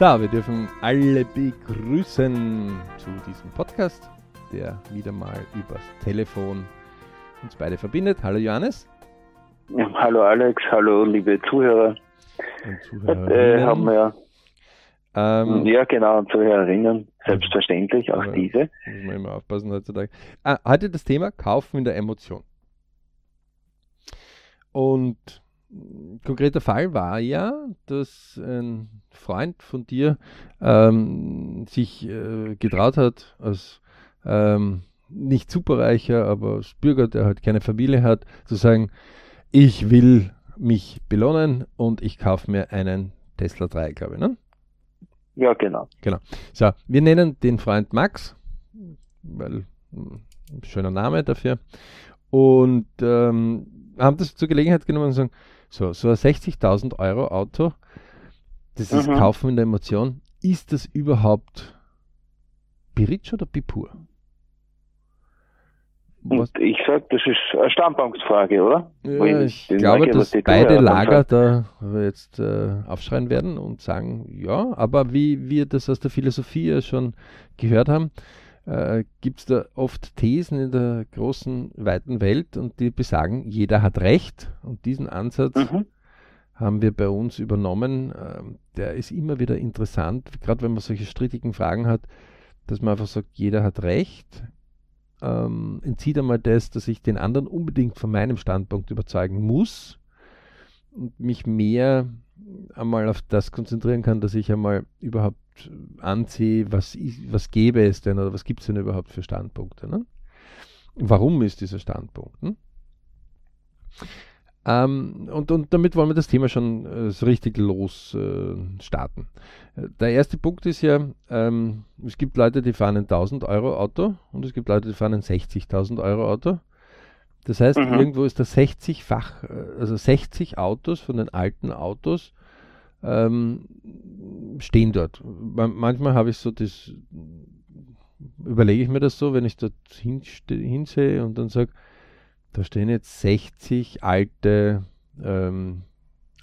So, wir dürfen alle begrüßen zu diesem Podcast, der wieder mal übers Telefon uns beide verbindet. Hallo Johannes. Ja, hallo Alex, hallo liebe Zuhörer. Und Äh, haben wir ähm, ja, genau, Zuhörerinnen, selbstverständlich, auch diese. Muss man immer aufpassen heutzutage. Ah, heute das Thema Kaufen in der Emotion. Und konkreter Fall war ja, dass ein Freund von dir ähm, sich äh, getraut hat, als ähm, nicht superreicher, aber als Bürger, der halt keine Familie hat, zu sagen, ich will mich belohnen und ich kaufe mir einen Tesla 3, glaube ich, ne? Ja, genau. Genau. So, wir nennen den Freund Max, weil hm, schöner Name dafür. Und ähm, haben das zur Gelegenheit genommen und sagen, so, so ein 60.000 Euro Auto, das ist mhm. Kaufen in der Emotion, ist das überhaupt Biritsch oder Bipur? Und ich sage, das ist eine Standpunktsfrage, oder? Ja, ich glaube, Lager, dass beide Lager da jetzt äh, aufschreien werden und sagen, ja, aber wie wir das aus der Philosophie schon gehört haben, äh, gibt es da oft Thesen in der großen, weiten Welt und die besagen, jeder hat Recht. Und diesen Ansatz mhm. haben wir bei uns übernommen. Äh, der ist immer wieder interessant, gerade wenn man solche strittigen Fragen hat, dass man einfach sagt, jeder hat Recht. Ähm, entzieht einmal das, dass ich den anderen unbedingt von meinem Standpunkt überzeugen muss und mich mehr einmal auf das konzentrieren kann, dass ich einmal überhaupt ansehe, was, was gäbe es denn oder was gibt es denn überhaupt für Standpunkte. Ne? Warum ist dieser Standpunkt? Ne? Ähm, und, und damit wollen wir das Thema schon äh, so richtig los äh, starten. Der erste Punkt ist ja, ähm, es gibt Leute, die fahren ein 1000 Euro Auto und es gibt Leute, die fahren ein 60.000 Euro Auto. Das heißt, mhm. irgendwo ist das 60-fach, äh, also 60 Autos von den alten Autos ähm, stehen dort. Manchmal habe ich so das, überlege ich mir das so, wenn ich dort hinsehe und dann sage, da stehen jetzt 60 alte ähm,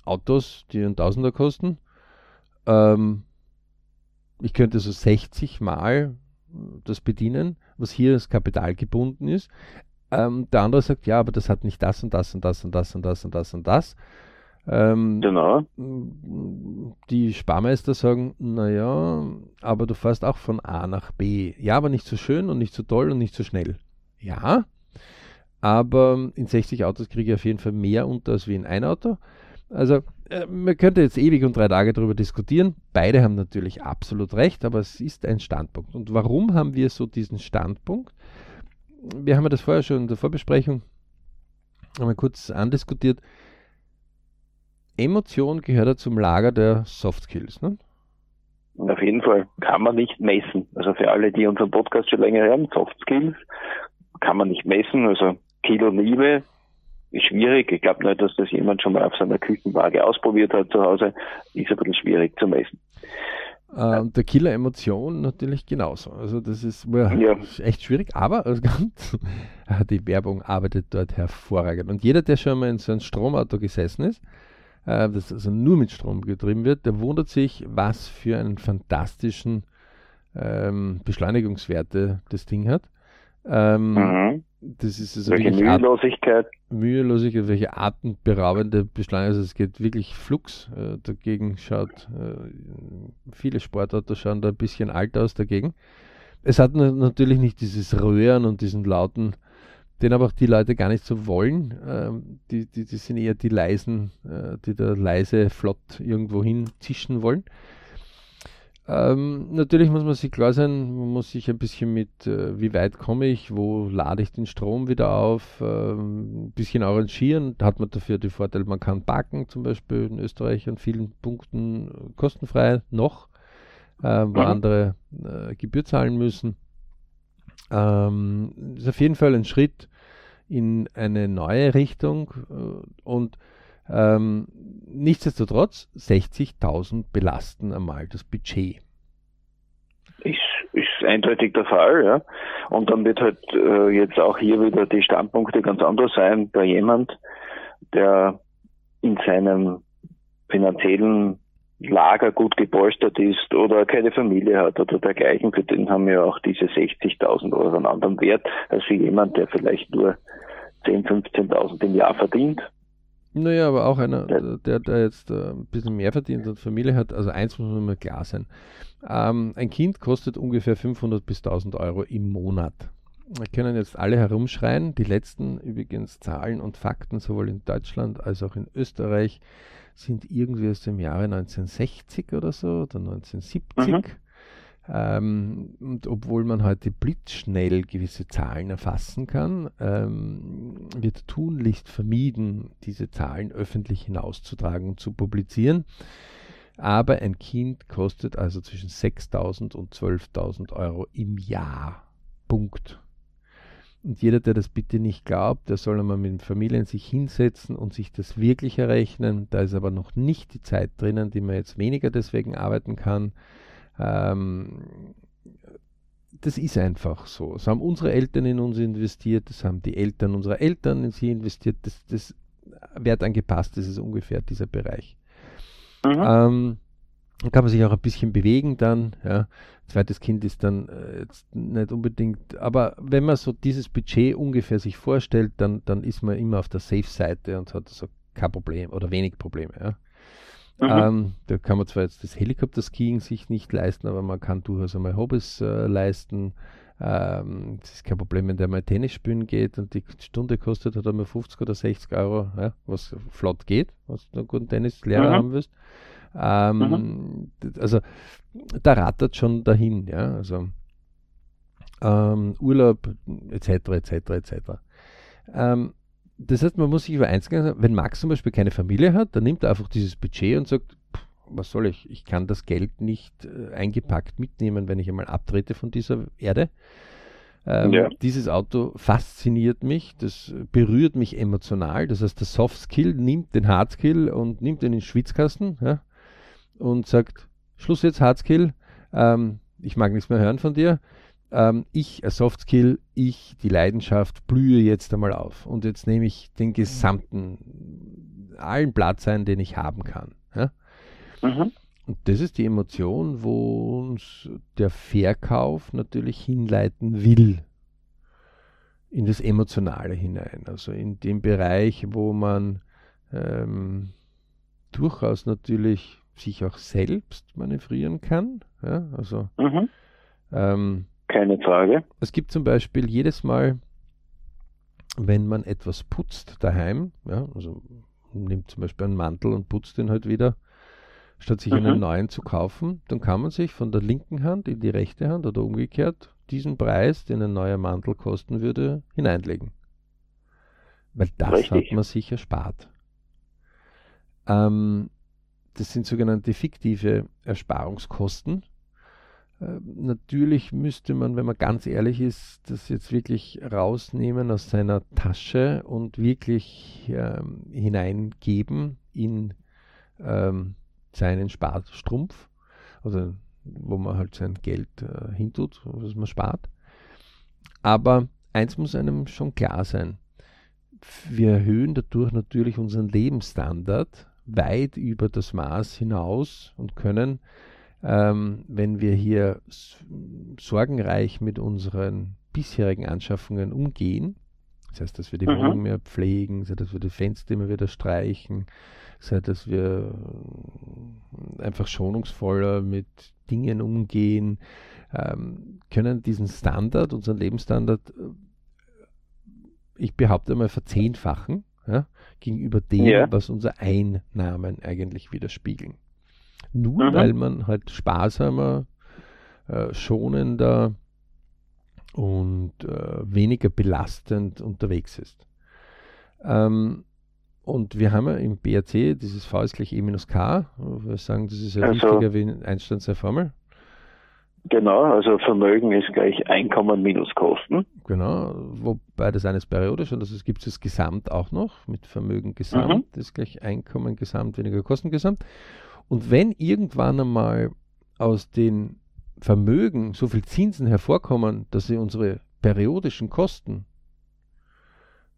Autos, die einen Tausender kosten. Ähm, ich könnte so 60 Mal das bedienen, was hier als Kapital gebunden ist. Ähm, der andere sagt, ja, aber das hat nicht das und das und das und das und das und das und das. Ähm, genau. Die Sparmeister sagen, naja, aber du fährst auch von A nach B. Ja, aber nicht so schön und nicht so toll und nicht so schnell. Ja, aber in 60 Autos kriege ich auf jeden Fall mehr unter als wie in ein Auto. Also äh, man könnte jetzt ewig und drei Tage darüber diskutieren. Beide haben natürlich absolut recht, aber es ist ein Standpunkt. Und warum haben wir so diesen Standpunkt? Wir haben ja das vorher schon in der Vorbesprechung einmal kurz andiskutiert. Emotion gehört ja zum Lager der Soft Skills. Ne? Auf jeden Fall kann man nicht messen. Also für alle, die unseren Podcast schon länger hören, Soft Skills kann man nicht messen. Also Kilo Liebe ist schwierig. Ich glaube nicht, dass das jemand schon mal auf seiner Küchenwaage ausprobiert hat zu Hause. Ist ein bisschen schwierig zu messen. Äh, der Killer Emotion natürlich genauso. Also das ist ja. echt schwierig, aber also ganz, die Werbung arbeitet dort hervorragend. Und jeder, der schon mal in so einem Stromauto gesessen ist, äh, das also nur mit Strom getrieben wird, der wundert sich, was für einen fantastischen ähm, Beschleunigungswerte das Ding hat. Ähm, mhm. Das ist also welche Mühelosigkeit. Mühelosigkeit, welche atemberaubende Beschleunigung. Also es geht wirklich flugs. Äh, dagegen schaut, äh, viele Sportautos schauen da ein bisschen alt aus dagegen. Es hat natürlich nicht dieses Röhren und diesen lauten, den aber auch die Leute gar nicht so wollen. Ähm, die, die, die sind eher die leisen, äh, die da leise flott irgendwo hin zischen wollen. Ähm, natürlich muss man sich klar sein, man muss sich ein bisschen mit, äh, wie weit komme ich, wo lade ich den Strom wieder auf, ähm, ein bisschen arrangieren. Da hat man dafür den Vorteil, man kann parken, zum Beispiel in Österreich an vielen Punkten kostenfrei noch, äh, wo mhm. andere äh, Gebühr zahlen müssen. Ähm, ist auf jeden Fall ein Schritt in eine neue Richtung äh, und ähm, nichtsdestotrotz 60.000 belasten einmal das Budget. Ist, ist eindeutig der Fall, ja. Und dann wird halt äh, jetzt auch hier wieder die Standpunkte ganz anders sein bei jemand, der in seinem finanziellen Lager gut gepolstert ist oder keine Familie hat oder dergleichen, für den haben ja auch diese 60.000 Euro einen anderen Wert als für jemand, der vielleicht nur 10.000, 15.000 im Jahr verdient. Naja, aber auch einer, der, der jetzt äh, ein bisschen mehr verdient und Familie hat, also eins muss man mal klar sein. Ähm, ein Kind kostet ungefähr 500 bis 1000 Euro im Monat. Wir können jetzt alle herumschreien. Die letzten übrigens Zahlen und Fakten sowohl in Deutschland als auch in Österreich sind irgendwie aus dem Jahre 1960 oder so oder 1970. Mhm. Ähm, und obwohl man heute blitzschnell gewisse Zahlen erfassen kann, ähm, wird tunlichst vermieden, diese Zahlen öffentlich hinauszutragen und zu publizieren. Aber ein Kind kostet also zwischen 6.000 und 12.000 Euro im Jahr. Punkt. Und jeder, der das bitte nicht glaubt, der soll einmal mit den Familien sich hinsetzen und sich das wirklich errechnen. Da ist aber noch nicht die Zeit drinnen, die man jetzt weniger deswegen arbeiten kann. Ähm, das ist einfach so. Das haben unsere Eltern in uns investiert, das haben die Eltern unserer Eltern in sie investiert. Das, das wertangepasst das ist ungefähr dieser Bereich. Mhm. Ähm, dann kann man sich auch ein bisschen bewegen dann. Ja. Zweites Kind ist dann äh, jetzt nicht unbedingt, aber wenn man so dieses Budget ungefähr sich vorstellt, dann, dann ist man immer auf der Safe-Seite und hat so kein Problem oder wenig Probleme. Ja. Mhm. Ähm, da kann man zwar jetzt das Helikopterskiing sich nicht leisten, aber man kann durchaus einmal Hobbys äh, leisten. Ähm, das ist kein Problem, wenn der mal Tennis spielen geht und die Stunde kostet hat einmal 50 oder 60 Euro, ja, was flott geht, was du einen guten Tennislehrer mhm. haben wirst. Ähm, mhm. Also da rattert schon dahin, ja, also ähm, Urlaub etc. etc. etc. Ähm, das heißt, man muss sich über eins sagen, wenn Max zum Beispiel keine Familie hat, dann nimmt er einfach dieses Budget und sagt, was soll ich, ich kann das Geld nicht äh, eingepackt mitnehmen, wenn ich einmal abtrete von dieser Erde. Ähm, ja. Dieses Auto fasziniert mich, das berührt mich emotional. Das heißt, der Soft Skill nimmt den Hard Skill und nimmt ihn in den Schwitzkasten ja, und sagt, Schluss jetzt Hard Skill, ähm, ich mag nichts mehr hören von dir. Ähm, ich, ein Soft Skill, ich, die Leidenschaft, blühe jetzt einmal auf. Und jetzt nehme ich den gesamten, allen Platz ein, den ich haben kann. Ja? Mhm. Und das ist die Emotion, wo uns der Verkauf natürlich hinleiten will. In das Emotionale hinein. Also in den Bereich, wo man ähm, durchaus natürlich sich auch selbst manövrieren kann. Ja? Also mhm. ähm, keine Frage. Es gibt zum Beispiel jedes Mal, wenn man etwas putzt daheim, ja, also nimmt zum Beispiel einen Mantel und putzt den halt wieder, statt sich mhm. einen neuen zu kaufen, dann kann man sich von der linken Hand in die rechte Hand oder umgekehrt diesen Preis, den ein neuer Mantel kosten würde, hineinlegen. Weil das Richtig. hat man sich erspart. Ähm, das sind sogenannte fiktive Ersparungskosten. Äh, natürlich müsste man, wenn man ganz ehrlich ist, das jetzt wirklich rausnehmen aus seiner Tasche und wirklich ähm, hineingeben in ähm, seinen Sparstrumpf, also wo man halt sein Geld äh, hintut, was man spart. Aber eins muss einem schon klar sein. Wir erhöhen dadurch natürlich unseren Lebensstandard weit über das Maß hinaus und können ähm, wenn wir hier sorgenreich mit unseren bisherigen Anschaffungen umgehen, das heißt, dass wir die mhm. Wohnung mehr pflegen, sei dass wir die Fenster immer wieder streichen, sei dass wir einfach schonungsvoller mit Dingen umgehen, ähm, können diesen Standard, unseren Lebensstandard, äh, ich behaupte mal, verzehnfachen ja, gegenüber dem, ja. was unsere Einnahmen eigentlich widerspiegeln. Nur mhm. weil man halt sparsamer, äh, schonender und äh, weniger belastend unterwegs ist. Ähm, und wir haben ja im BRC dieses V ist gleich E minus K. Wir sagen, das ist ja also, wichtiger wie Einsteins Formel. Genau, also Vermögen ist gleich Einkommen minus Kosten. Genau, wobei das eines periodisch und das gibt es Gesamt auch noch mit Vermögen Gesamt, mhm. das ist gleich Einkommen Gesamt weniger Kosten Gesamt. Und wenn irgendwann einmal aus den Vermögen so viel Zinsen hervorkommen, dass sie unsere periodischen Kosten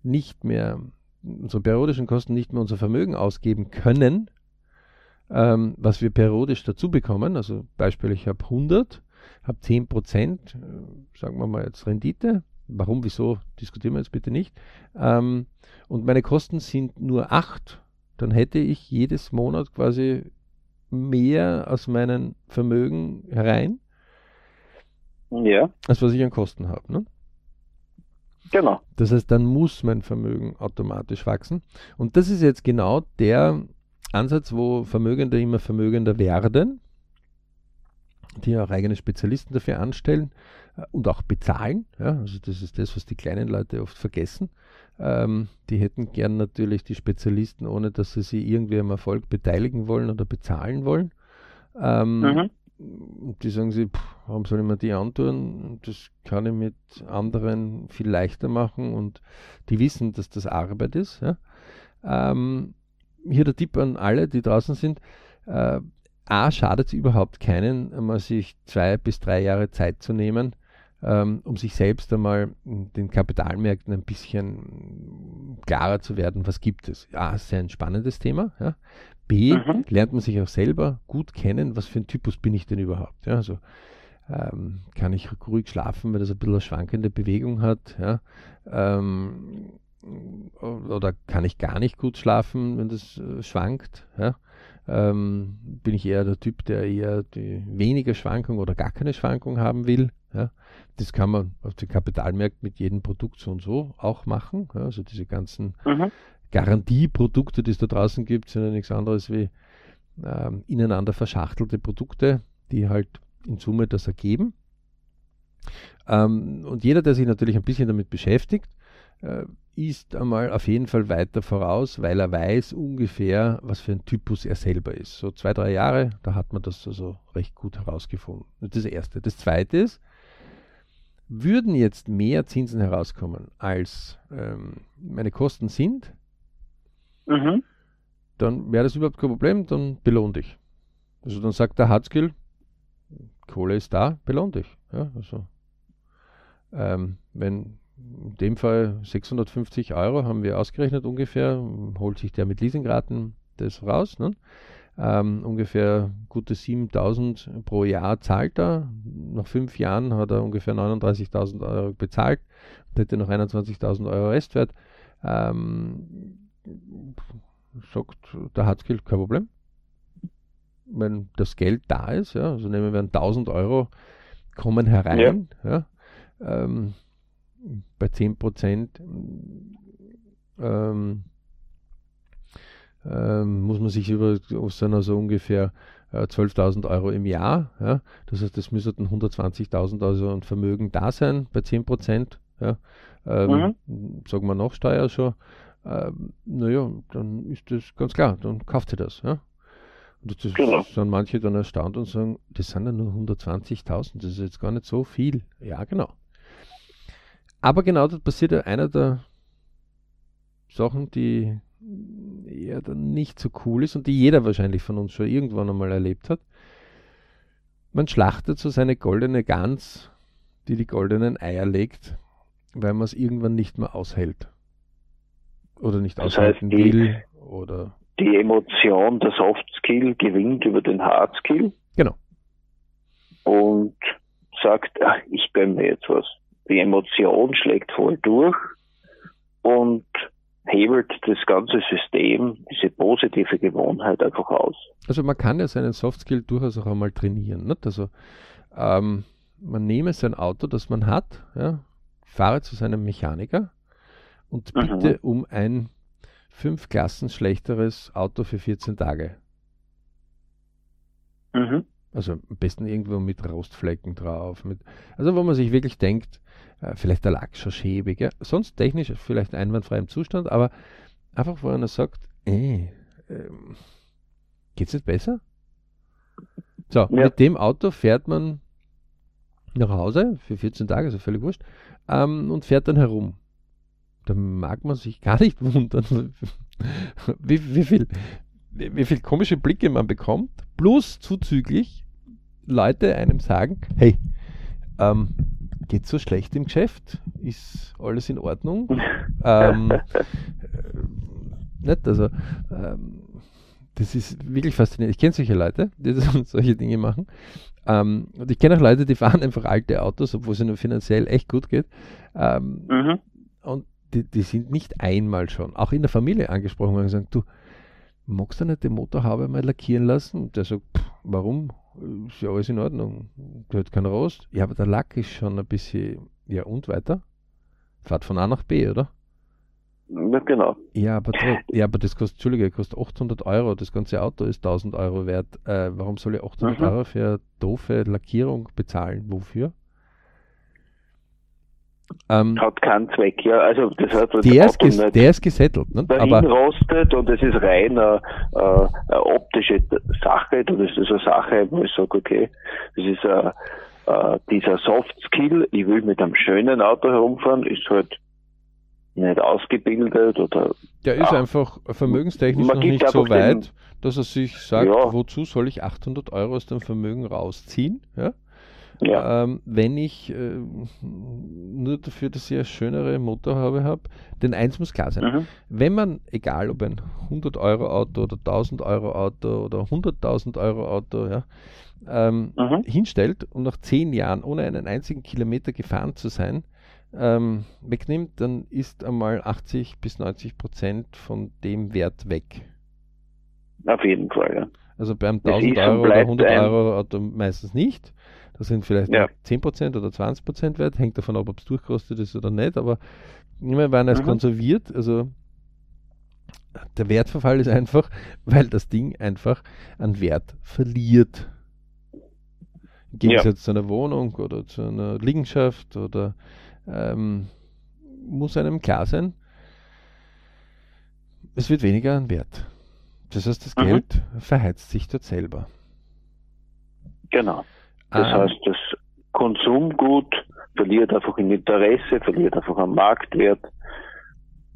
nicht mehr, unsere periodischen Kosten nicht mehr unser Vermögen ausgeben können, ähm, was wir periodisch dazu bekommen. Also Beispiel, ich habe 100, habe 10 Prozent, äh, sagen wir mal jetzt Rendite. Warum, wieso, diskutieren wir jetzt bitte nicht. Ähm, und meine Kosten sind nur 8, dann hätte ich jedes Monat quasi mehr aus meinem Vermögen herein, Ja, als was ich an Kosten habe. Ne? genau. Das heißt, dann muss mein Vermögen automatisch wachsen. Und das ist jetzt genau der Ansatz, wo Vermögende immer vermögender werden, die auch eigene Spezialisten dafür anstellen äh, und auch bezahlen. Ja, also das ist das, was die kleinen Leute oft vergessen. Ähm, die hätten gern natürlich die Spezialisten, ohne dass sie sie irgendwie am Erfolg beteiligen wollen oder bezahlen wollen. Ähm, Mhm. und die sagen sie, pff, warum soll ich mir die antun? Das kann ich mit anderen viel leichter machen und die wissen, dass das Arbeit ist. Ja? Ähm, hier der Tipp an alle, die draußen sind. Äh, A, schadet es überhaupt keinen, einmal sich zwei bis drei Jahre Zeit zu nehmen, ähm, um sich selbst einmal in den Kapitalmärkten ein bisschen klarer zu werden, was gibt es. A, ist ein spannendes Thema. Ja? B, Mhm. lernt man sich auch selber gut kennen, was für ein Typus bin ich denn überhaupt. Ja? Also ähm, kann ich ruhig schlafen, weil das ein bisschen eine schwankende Bewegung hat. Ja? Ähm, oder kann ich gar nicht gut schlafen, wenn das äh, schwankt? Ja? Ähm, bin ich eher der Typ, der eher die weniger Schwankung oder gar keine Schwankung haben will? Ja? Das kann man auf den Kapitalmärkten mit jedem Produkt so und so auch machen. Ja? Also diese ganzen Mhm. Garantieprodukte, die es da draußen gibt, sind ja nichts anderes wie ähm, ineinander verschachtelte Produkte, die halt in Summe das ergeben. Ähm, und jeder, der sich natürlich ein bisschen damit beschäftigt, äh, ist einmal auf jeden Fall weiter voraus, weil er weiß ungefähr, was für ein Typus er selber ist. So zwei, drei Jahre, da hat man das also recht gut herausgefunden. Das ist das Erste. Das Zweite ist, würden jetzt mehr Zinsen herauskommen, als ähm, meine Kosten sind, Mhm. dann wäre das überhaupt kein Problem, dann belohn dich. Also dann sagt der Hardskill, Kohle ist da, belohn dich. Ja, also, ähm, wenn in dem Fall 650 Euro haben wir ausgerechnet ungefähr, holt sich der mit Leasingraten das raus. Ne? Ähm, ungefähr gute 7000 pro Jahr zahlt er. Nach fünf Jahren hat er ungefähr 39.000 Euro bezahlt und hätte noch 21.000 Euro Restwert. Ähm, sagt der Hardskill, kein Problem. Wenn das Geld da ist, ja, also nehmen wir an 1000 Euro kommen herein, ja, ähm, bei 10 Prozent ähm, ähm, muss man sich über, sind also ungefähr äh, 12.000 Euro im Jahr, ja, das heißt, es müssten 120.000 also an Vermögen da sein bei 10 Prozent, ja, ähm, sagen wir noch Steuer schon, ähm, naja, dann ist das ganz klar, dann kauft sie das. Ja? Und das Genau. sind manche dann erstaunt und sagen, das sind ja nur 120.000, das ist jetzt gar nicht so viel. Ja, genau. Aber genau das passiert ja einer der Sachen, die eher dann nicht so cool ist und die jeder wahrscheinlich von uns schon irgendwann einmal erlebt hat. Man schlachtet so seine goldene Gans, die die goldenen Eier legt, weil man es irgendwann nicht mehr aushält. Oder nicht Das aushalten heißt, die- will. Oder Die Emotion, der Soft Skill gewinnt über den Hard Skill genau. und sagt, ach, ich gönne mir jetzt was. Die Emotion schlägt voll durch und hebelt das ganze System, diese positive Gewohnheit einfach aus. Also man kann ja seinen Soft Skill durchaus auch einmal trainieren. Nicht? Also ähm, man nehme sein Auto, das man hat, ja, fahre zu seinem Mechaniker und Mhm. bitte um ein fünf Klassen schlechteres Auto für 14 Tage. Mhm. Also am besten irgendwo mit Rostflecken drauf. Mit, also wo man sich wirklich denkt, äh, vielleicht der Lack schon schäbig. Ja? Sonst technisch vielleicht einwandfrei im Zustand, aber einfach wo einer sagt, äh, ähm, geht's nicht besser? So, Ja. mit dem Auto fährt man nach Hause für 14 Tage, also völlig wurscht, ähm, und fährt dann herum. Da mag man sich gar nicht wundern, wie, wie, viel, wie, wie viel komische Blicke man bekommt, plus zuzüglich Leute einem sagen, hey, ähm, geht so schlecht im Geschäft? Ist alles in Ordnung? ähm, äh, nicht, also ähm, das ist wirklich faszinierend. Ich kenne solche Leute, die solche Dinge machen. Ähm, und ich kenne auch Leute, die fahren einfach alte Autos, obwohl es ihnen finanziell echt gut geht. Ähm, mhm. Und die, die, sind nicht einmal schon, auch in der Familie angesprochen und gesagt, du, magst du nicht die Motorhaube mal lackieren lassen? Und der sagt, pff, warum? Ist ja alles in Ordnung. Der hat keinen Rost. Ja, aber der Lack ist schon ein bisschen, ja und weiter? Fahrt von A nach B, oder? Ja, genau. Ja, aber, ja, aber das kostet, Entschuldige, kostet 800 Euro. Das ganze Auto ist 1000 Euro wert. Äh, warum soll ich 800 mhm. Euro für eine doofe Lackierung bezahlen? Wofür? Ähm, hat keinen Zweck, ja. Also das hat der, ist nicht der ist gesettelt, ne? Darin aber rostet und es ist rein eine, eine, optische Sache. Das ist eine Sache, wo ich sage, okay, das ist a, a, dieser Soft Skill, ich will mit einem schönen Auto herumfahren, ist halt nicht ausgebildet oder. Der ja, ist einfach vermögenstechnisch noch nicht so weit, den, dass er sich sagt, ja. wozu soll ich 800 Euro aus dem Vermögen rausziehen? Ja? Ja. Ähm, wenn ich äh, nur dafür, dass ich eine schönere Motorhaube habe, denn eins muss klar sein, mhm. wenn man, egal ob ein 100 Euro Auto oder 1000 Euro Auto oder 100.000 Euro Auto, ja, ähm, mhm. hinstellt und nach zehn Jahren ohne einen einzigen Kilometer gefahren zu sein, ähm, wegnimmt, dann ist einmal 80 bis 90 Prozent von dem Wert weg. Auf jeden Fall, ja. Also beim 1000 Euro oder 100 Euro Auto meistens nicht. Das sind vielleicht ja. 10% oder 20% wert, hängt davon ab, ob es durchgerostet ist oder nicht, aber immer werden es mhm. konserviert. Also der Wertverfall ist einfach, weil das Ding einfach an Wert verliert. Im Gegensatz ja. zu einer Wohnung oder zu einer Liegenschaft oder ähm, muss einem klar sein, es wird weniger an Wert. Das heißt, das mhm. Geld verheizt sich dort selber. Genau. Das ah. heißt, das Konsumgut verliert einfach im Interesse, verliert einfach am Marktwert.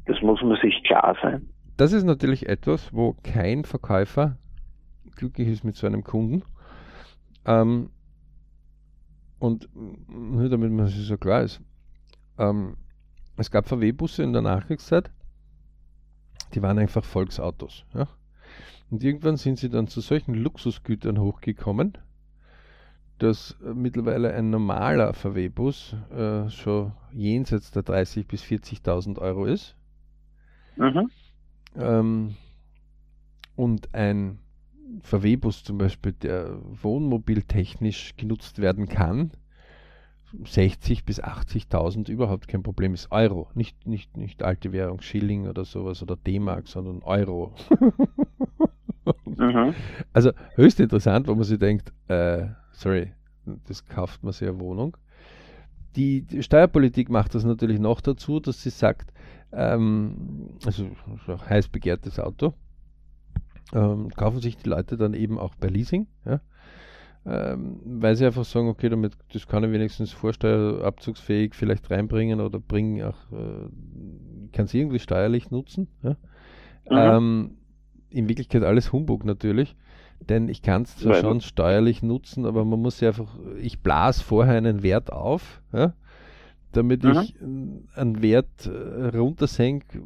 Das muss man sich klar sein. Das ist natürlich etwas, wo kein Verkäufer glücklich ist mit so einem Kunden. Ähm, und nur damit man sich so klar ist, ähm, es gab VW-Busse in der Nachkriegszeit, die waren einfach Volksautos. Ja? Und irgendwann sind sie dann zu solchen Luxusgütern hochgekommen, dass äh, mittlerweile ein normaler VW-Bus äh, schon jenseits der 30.000 bis 40.000 Euro ist. Mhm. Ähm, und ein VW-Bus zum Beispiel, der wohnmobiltechnisch genutzt werden kann, 60 bis 80.000 überhaupt kein Problem ist. Euro, nicht, nicht, nicht alte Währung, Schilling oder sowas oder D-Mark, sondern Euro. mhm. Also höchst interessant, wo man sich denkt, äh, sorry, das kauft man eine Wohnung. Die, die, Steuerpolitik macht das natürlich noch dazu, dass sie sagt, ähm, also heiß begehrtes Auto, ähm, kaufen sich die Leute dann eben auch bei Leasing, ja, ähm, weil sie einfach sagen, okay, damit das kann ich wenigstens vorsteuerabzugsfähig vielleicht reinbringen oder bringen auch, äh, kann sie irgendwie steuerlich nutzen. Ja. Mhm. Ähm, in Wirklichkeit alles Humbug natürlich. Denn ich kann es zwar schon steuerlich nutzen, aber man muss ja einfach, ich blase vorher einen Wert auf, ja, damit mhm. ich einen Wert äh, runtersenke.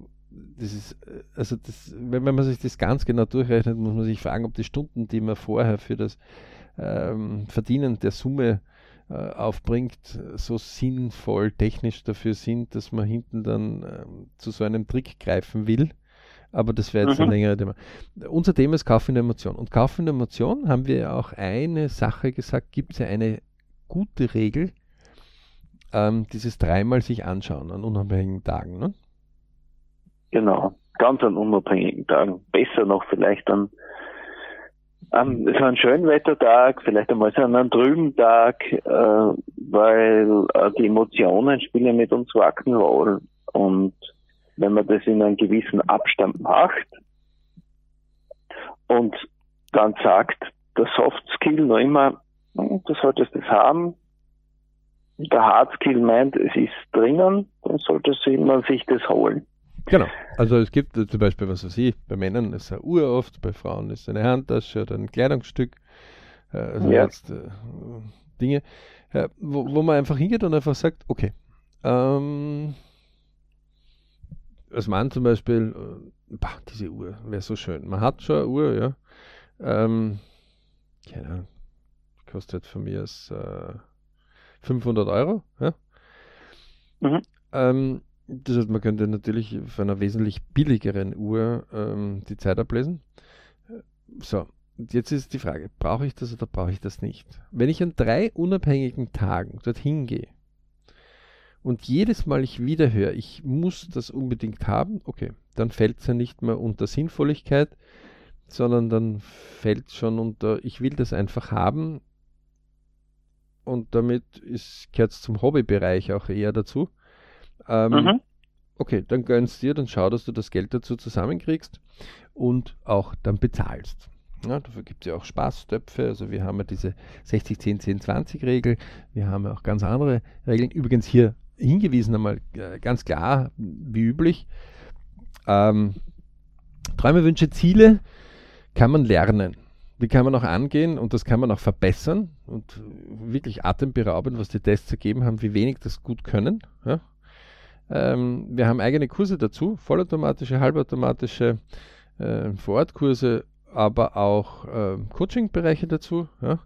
Das ist, äh, also das, wenn, wenn man sich das ganz genau durchrechnet, muss man sich fragen, ob die Stunden, die man vorher für das ähm, Verdienen der Summe äh, aufbringt, so sinnvoll technisch dafür sind, dass man hinten dann äh, zu so einem Trick greifen will. Aber das wäre jetzt mhm. ein längerer Thema. Unser Thema ist Kauf in der Emotion. Und Kauf in der Emotion haben wir auch eine Sache gesagt, gibt es ja eine gute Regel, ähm, dieses dreimal sich anschauen an unabhängigen Tagen. Ne? Genau, ganz an unabhängigen Tagen. Besser noch vielleicht an ähm, so einen Schönwettertag, vielleicht einmal so einen trüben Tag, äh, weil äh, die Emotionen spielen mit uns Rock'n'Roll und wenn man das in einem gewissen Abstand macht und dann sagt, der Soft Skill noch immer, hm, du solltest das haben, der Hard Skill meint, es ist drinnen, dann sollte man sich das holen. Genau. Also es gibt zum Beispiel, was weiß ich, bei Männern ist eine Uhr oft, bei Frauen ist eine Handtasche oder ein Kleidungsstück. Äh, also ja. jetzt äh, Dinge, äh, wo, wo man einfach hingeht und einfach sagt, okay, ähm, als Mann zum Beispiel, äh, bah, diese Uhr wäre so schön. Man hat schon eine Uhr, ja. ähm, keine Ahnung, kostet von mir aus äh, 500 Euro. Ja? Mhm. Ähm, das heißt, man könnte natürlich auf einer wesentlich billigeren Uhr ähm, die Zeit ablesen. So, jetzt ist die Frage, brauche ich das oder brauche ich das nicht? Wenn ich an drei unabhängigen Tagen dorthin gehe und jedes Mal ich wieder höre, ich muss das unbedingt haben, okay, dann fällt es ja nicht mehr unter Sinnvolligkeit, sondern dann fällt es schon unter, ich will das einfach haben und damit gehört es zum Hobbybereich auch eher dazu. Ähm, mhm. Okay, dann gönnst dir, dann schau, dass du das Geld dazu zusammenkriegst und auch dann bezahlst. Ja, dafür gibt es ja auch Spaßtöpfe. Also wir haben ja diese 60, 10, 10, 20 Regel. Wir haben ja auch ganz andere Regeln. Übrigens hier hingewiesen einmal äh, ganz klar, wie üblich. Ähm, Träume, Wünsche, Ziele kann man lernen. Die kann man auch angehen und das kann man auch verbessern und wirklich atemberaubend, was die Tests ergeben haben, wie wenig das gut können. Ja? Ähm, wir haben eigene Kurse dazu, vollautomatische, halbautomatische äh, Vorortkurse, aber auch äh, Coaching-Bereiche dazu. Ja.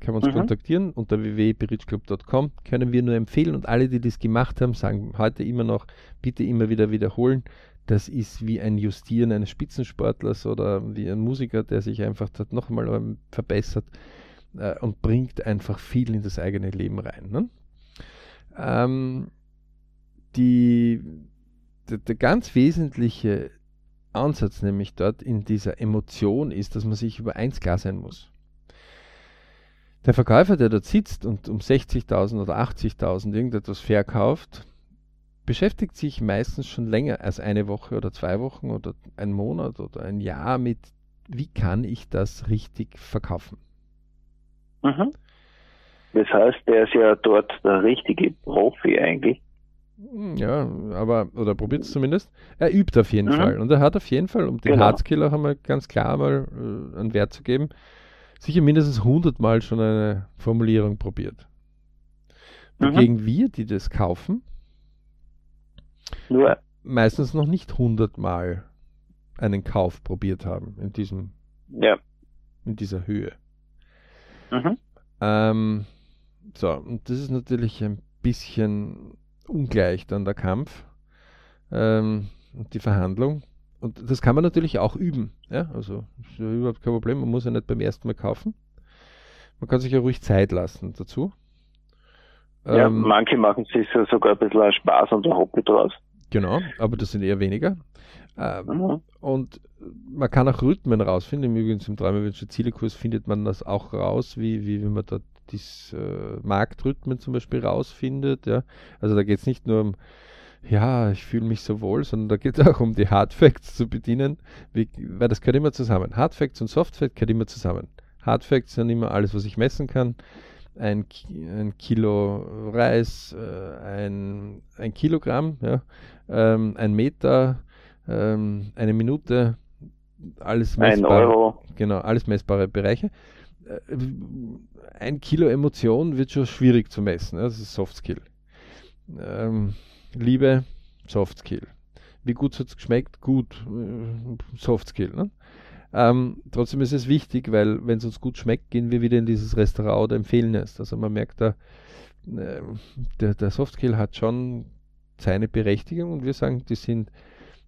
Kann man uns mhm. kontaktieren unter www.berichclub.com. Können wir nur empfehlen und alle, die das gemacht haben, sagen heute immer noch, bitte immer wieder wiederholen. Das ist wie ein Justieren eines Spitzensportlers oder wie ein Musiker, der sich einfach nochmal verbessert äh, und bringt einfach viel in das eigene Leben rein. Ne? Ähm, die, der, der ganz wesentliche Ansatz nämlich dort in dieser Emotion ist, dass man sich über eins klar sein muss. Der Verkäufer, der dort sitzt und um 60.000 oder 80.000 irgendetwas verkauft, beschäftigt sich meistens schon länger als eine Woche oder zwei Wochen oder ein Monat oder ein Jahr mit, wie kann ich das richtig verkaufen. Mhm. Das heißt, der ist ja dort der richtige Profi eigentlich. Hm, ja, aber, oder probiert es zumindest. Er übt auf jeden mhm. Fall. Und er hat auf jeden Fall, um den genau. Hardskill auch einmal ganz klar mal äh, einen Wert zu geben, sicher mindestens 100 Mal schon eine Formulierung probiert. Mhm. Gegen wir, die das kaufen, Nur. meistens noch nicht 100 Mal einen Kauf probiert haben in diesem, ja. in dieser Höhe. Mhm. Ähm, so, und das ist natürlich ein bisschen ungleich dann der Kampf ähm, und die Verhandlung. Und das kann man natürlich auch üben. Ja? Also ist ja überhaupt kein Problem. Man muss ja nicht beim ersten Mal kaufen. Man kann sich ja ruhig Zeit lassen dazu. Ja, ähm, manche machen sich ja sogar ein bisschen Spaß und ein Hobby draus. Genau, aber das sind eher weniger. Ähm, mhm. Und man kann auch Rhythmen rausfinden. Übrigens im Träumerwünsche Zielekurs findet man das auch raus, wie, wie, wie man dort das äh, Marktrhythmen zum Beispiel rausfindet. Ja? Also da geht es nicht nur um, ja, ich fühle mich so wohl, sondern da geht es auch um die Hardfacts zu bedienen, wie, weil das gehört immer zusammen. Hardfacts und Softfacts gehört immer zusammen. Hardfacts sind immer alles, was ich messen kann. Ein, ein Kilo Reis, äh, ein, ein Kilogramm, ja, ähm, ein Meter, ähm, eine Minute, alles messbare, genau, alles messbare Bereiche. Äh, ein Kilo Emotion wird schon schwierig zu messen. Das ist Soft Skill. Ähm, Liebe, Soft Skill. Wie gut hat es geschmeckt? Gut, äh, Soft Skill. Ne? Ähm, trotzdem ist es wichtig, weil wenn es uns gut schmeckt, gehen wir wieder in dieses Restaurant oder empfehlen es. Also man merkt da, äh, der, der Soft Skill hat schon seine Berechtigung und wir sagen, die sind,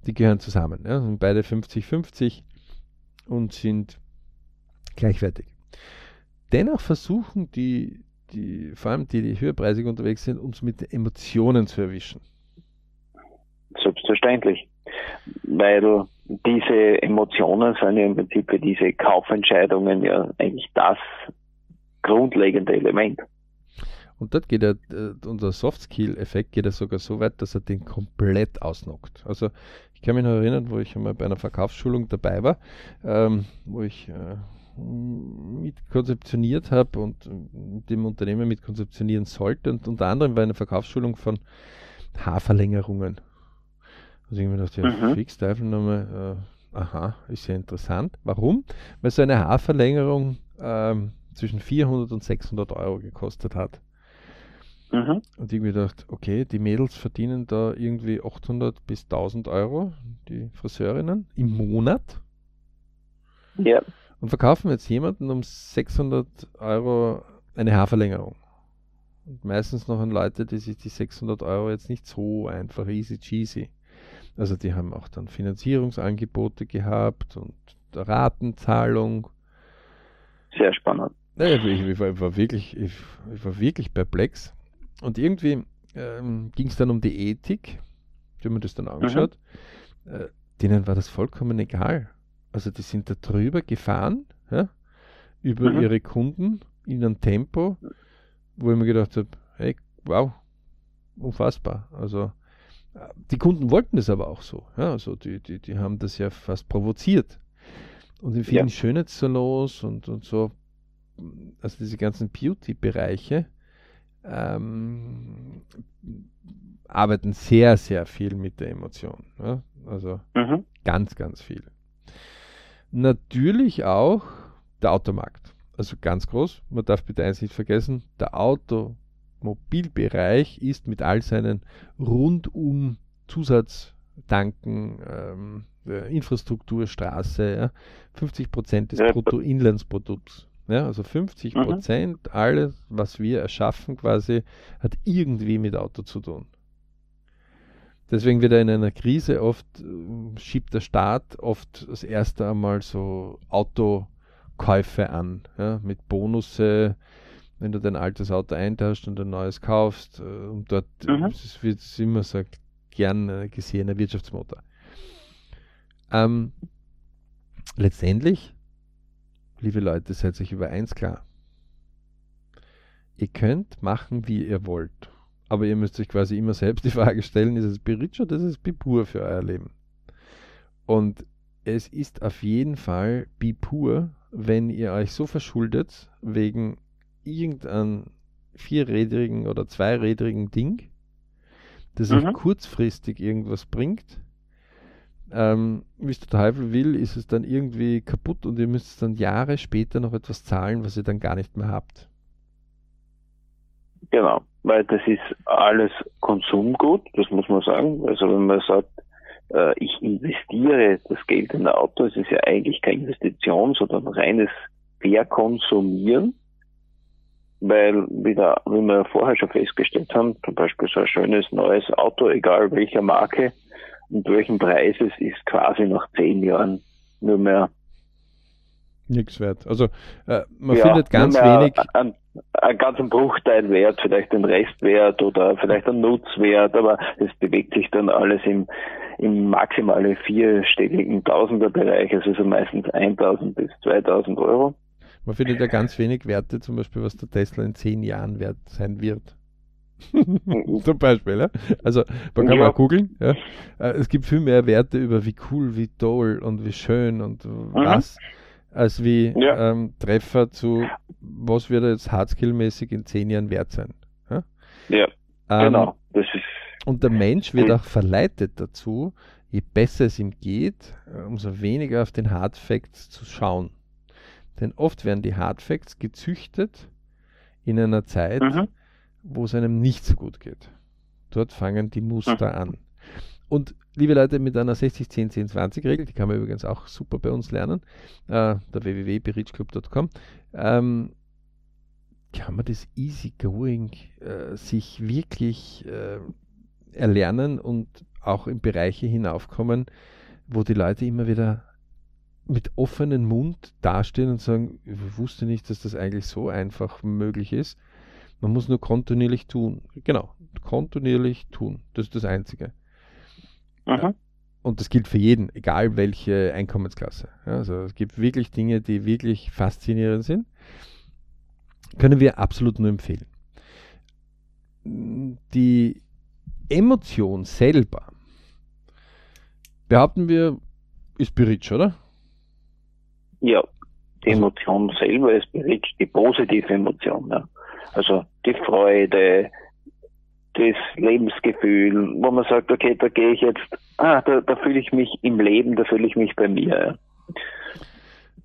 die gehören zusammen. Ja? Sind beide 50-50 und sind gleichwertig. Dennoch versuchen die, die, vor allem die, die höherpreisig unterwegs sind, uns mit Emotionen zu erwischen. Selbstverständlich. Weil diese Emotionen sind ja im Prinzip für diese Kaufentscheidungen ja eigentlich das grundlegende Element. Und dort geht er, äh, unser Soft-Skill-Effekt geht er sogar so weit, dass er den komplett ausnockt. Also ich kann mich noch erinnern, wo ich einmal bei einer Verkaufsschulung dabei war, ähm, wo ich äh, mit konzeptioniert habe und dem Unternehmen mit konzeptionieren sollte. Und unter anderem war eine Verkaufsschulung von Haarverlängerungen. Also ich mir gedacht, ja, mhm. fix, Teufelnummer, äh, aha, ist ja interessant. Warum? Weil so eine Haarverlängerung ähm, zwischen 400 und 600 Euro gekostet hat. Mhm. Und ich mir gedacht, okay, die Mädels verdienen da irgendwie 800 bis 1000 Euro, die Friseurinnen, im Monat. Ja. Und verkaufen jetzt jemanden um 600 Euro eine Haarverlängerung. Und meistens noch an Leute, die sich die 600 Euro jetzt nicht so einfach easy cheesy. Also die haben auch dann Finanzierungsangebote gehabt und Ratenzahlung. Sehr spannend. Naja, ich, ich, war, ich, war, wirklich, ich, ich, war wirklich perplex. Und irgendwie ähm, ging es dann um die Ethik. Habe mir das dann angeschaut. Mhm. Äh, denen war das vollkommen egal. Also die sind da drüber gefahren, ja, über mhm. ihre Kunden in einem Tempo, wo ich mir gedacht habe, hey, wow, unfassbar. Also die Kunden wollten das aber auch so. Ja, also die, die, die haben das ja fast provoziert. Und in vielen ja. Schönheitssalons und, und so, also diese ganzen Beauty-Bereiche, ähm, arbeiten sehr, sehr viel mit der Emotion. Ja? Also mhm. ganz, ganz viel. Natürlich auch der Automarkt. Also ganz groß. Man darf bitte eins nicht vergessen, der Automobilbereich ist mit all seinen rundum Zusatztanken, ähm, Infrastruktur, Straße, ja, 50 Prozent des ja. Bruttoinlandsprodukts. Ja, also 50 mhm. Prozent, mhm. alles, was wir erschaffen, quasi, hat irgendwie mit Auto zu tun. Deswegen wird er in einer Krise oft, äh, schiebt der Staat oft das erste einmal so Autokäufe an, ja, mit Bonusse, wenn du dein altes Auto eintauscht und ein neues kaufst. Äh, und dort mhm. wird es immer so gern gesehener Wirtschaftsmotor. Ähm, letztendlich, liebe Leute, seid euch über eins klar. Ihr könnt machen, wie ihr wollt aber ihr müsst euch quasi immer selbst die Frage stellen, ist es Bericcio oder ist es Bipur für euer Leben? Und es ist auf jeden Fall Bipur, wenn ihr euch so verschuldet wegen irgendeinem vierrädrigen oder zweirädrigen Ding, das mhm. euch kurzfristig irgendwas bringt. Ähm, wie es der Teufel will, ist es dann irgendwie kaputt und ihr müsst dann Jahre später noch etwas zahlen, was ihr dann gar nicht mehr habt. Genau weil das ist alles Konsumgut, das muss man sagen. Also wenn man sagt, äh, ich investiere das Geld in ein Auto, es ist ja eigentlich keine Investition, sondern reines Verkonsumieren. Weil, wie, da, wie wir vorher schon festgestellt haben, zum Beispiel so ein schönes neues Auto, egal welcher Marke und welchen Preises, ist quasi nach zehn Jahren nur mehr nichts wert. Also äh, man ja, findet ganz wenig. Ein, einen ganzen Bruchteil wert, vielleicht den Restwert oder vielleicht einen Nutzwert, aber es bewegt sich dann alles im, im maximalen vierstelligen Tausenderbereich, also so meistens 1000 bis 2000 Euro. Man findet ja ganz wenig Werte, zum Beispiel, was der Tesla in zehn Jahren wert sein wird. zum Beispiel, ja. Also man kann ja. mal googeln. Ja. Äh, es gibt viel mehr Werte über wie cool, wie toll und wie schön und mhm. was als wie ja. ähm, Treffer zu, was wird er jetzt hardskill-mäßig in zehn Jahren wert sein. Ja, ja ähm, genau. Das ist und der Mensch wird auch verleitet dazu, je besser es ihm geht, äh, umso weniger auf den Hard Facts zu schauen. Denn oft werden die Hard Facts gezüchtet in einer Zeit, mhm. wo es einem nicht so gut geht. Dort fangen die Muster mhm. an. Und liebe Leute, mit einer 60-10-10-20-Regel, die kann man übrigens auch super bei uns lernen, äh, der www.berichclub.com, ähm, kann man das easy going äh, sich wirklich äh, erlernen und auch in Bereiche hinaufkommen, wo die Leute immer wieder mit offenem Mund dastehen und sagen, ich wusste nicht, dass das eigentlich so einfach möglich ist. Man muss nur kontinuierlich tun. Genau, kontinuierlich tun. Das ist das Einzige. Mhm. Und das gilt für jeden, egal welche Einkommensklasse. Also es gibt wirklich Dinge, die wirklich faszinierend sind. Können wir absolut nur empfehlen. Die Emotion selber, behaupten wir, ist Beritsch, oder? Ja, die also Emotion selber ist Beritsch, die positive Emotion. Ja. Also die Freude, das Lebensgefühl, wo man sagt, okay, da gehe ich jetzt, ah, da, da fühle ich mich im Leben, da fühle ich mich bei mir.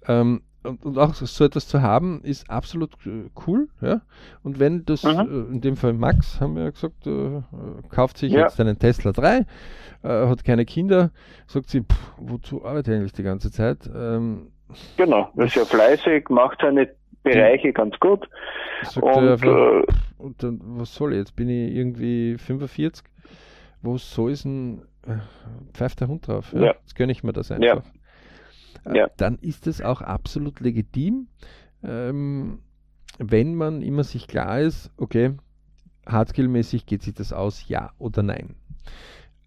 Ähm, und, auch so etwas zu haben, ist absolut äh, cool. Ja? Und wenn das, mhm. äh, in dem Fall Max, haben wir ja gesagt, äh, kauft sich ja. jetzt einen Tesla 3, äh, hat keine Kinder, sagt sie, pff, wozu arbeitet er eigentlich die ganze Zeit? Ähm, Genau, er ist ja fleißig, macht seine Bereiche ganz gut. Und einfach, äh, und dann, was soll ich? Jetzt bin ich irgendwie 45. Wo soll es denn? äh, Pfeift der Hund drauf. Ja? Ja. Jetzt gönne ich mir das Ja. einfach. Äh, Ja. Dann ist es auch absolut legitim, ähm, wenn man immer sich klar ist, okay, Hardskill-mäßig geht sich das aus, ja oder nein.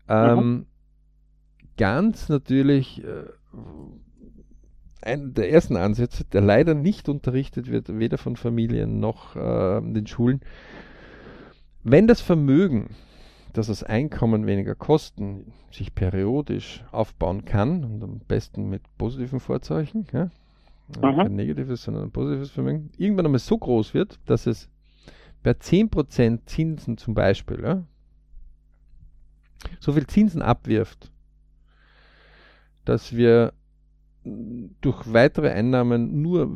Ähm, Ganz natürlich äh, einer der ersten Ansätze, der leider nicht unterrichtet wird, weder von Familien noch äh, den Schulen. Wenn das Vermögen, das das Einkommen weniger Kosten sich periodisch aufbauen kann und am besten mit positiven Vorzeichen, ja, Mhm. kein negatives, sondern ein positives Vermögen, irgendwann einmal so groß wird, dass es bei 10% Zinsen zum Beispiel ja, so viel Zinsen abwirft, dass wir durch weitere Einnahmen nur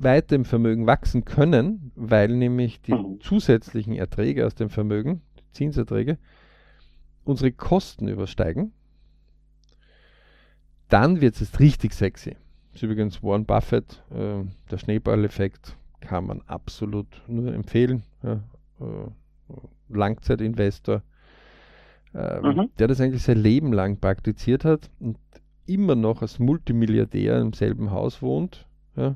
weiter im Vermögen wachsen können, weil nämlich die Mhm. zusätzlichen Erträge aus dem Vermögen, die Zinserträge, unsere Kosten übersteigen, dann wird es richtig sexy. Das ist übrigens Warren Buffett, äh, der Schneeballeffekt kann man absolut nur empfehlen. Ja, äh, Langzeitinvestor, ähm, Mhm. der das eigentlich sein Leben lang praktiziert hat und immer noch als Multimilliardär im selben Haus wohnt. Ja,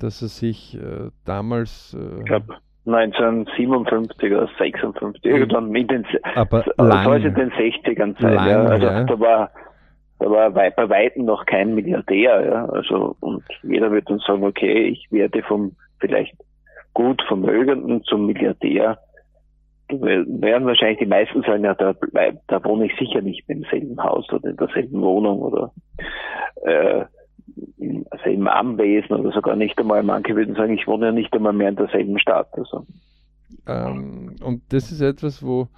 dass er sich äh, damals, äh, ich glaube 1957 oder 56, irgendwann in den, aber es lang, in den 60ern sein. Lang, ja. Also ja. da war da war bei weitem noch kein Milliardär, ja. Also und jeder wird dann sagen, okay, ich werde vom vielleicht gut Vermögenden zum Milliardär. Werden wahrscheinlich die meisten sagen, ja, da, da wohne ich sicher nicht im selben Haus oder in derselben Wohnung oder äh, im selben Anwesen oder sogar nicht einmal. Manche würden sagen, ich wohne ja nicht einmal mehr in derselben Stadt. Also Ähm, und das ist etwas, wo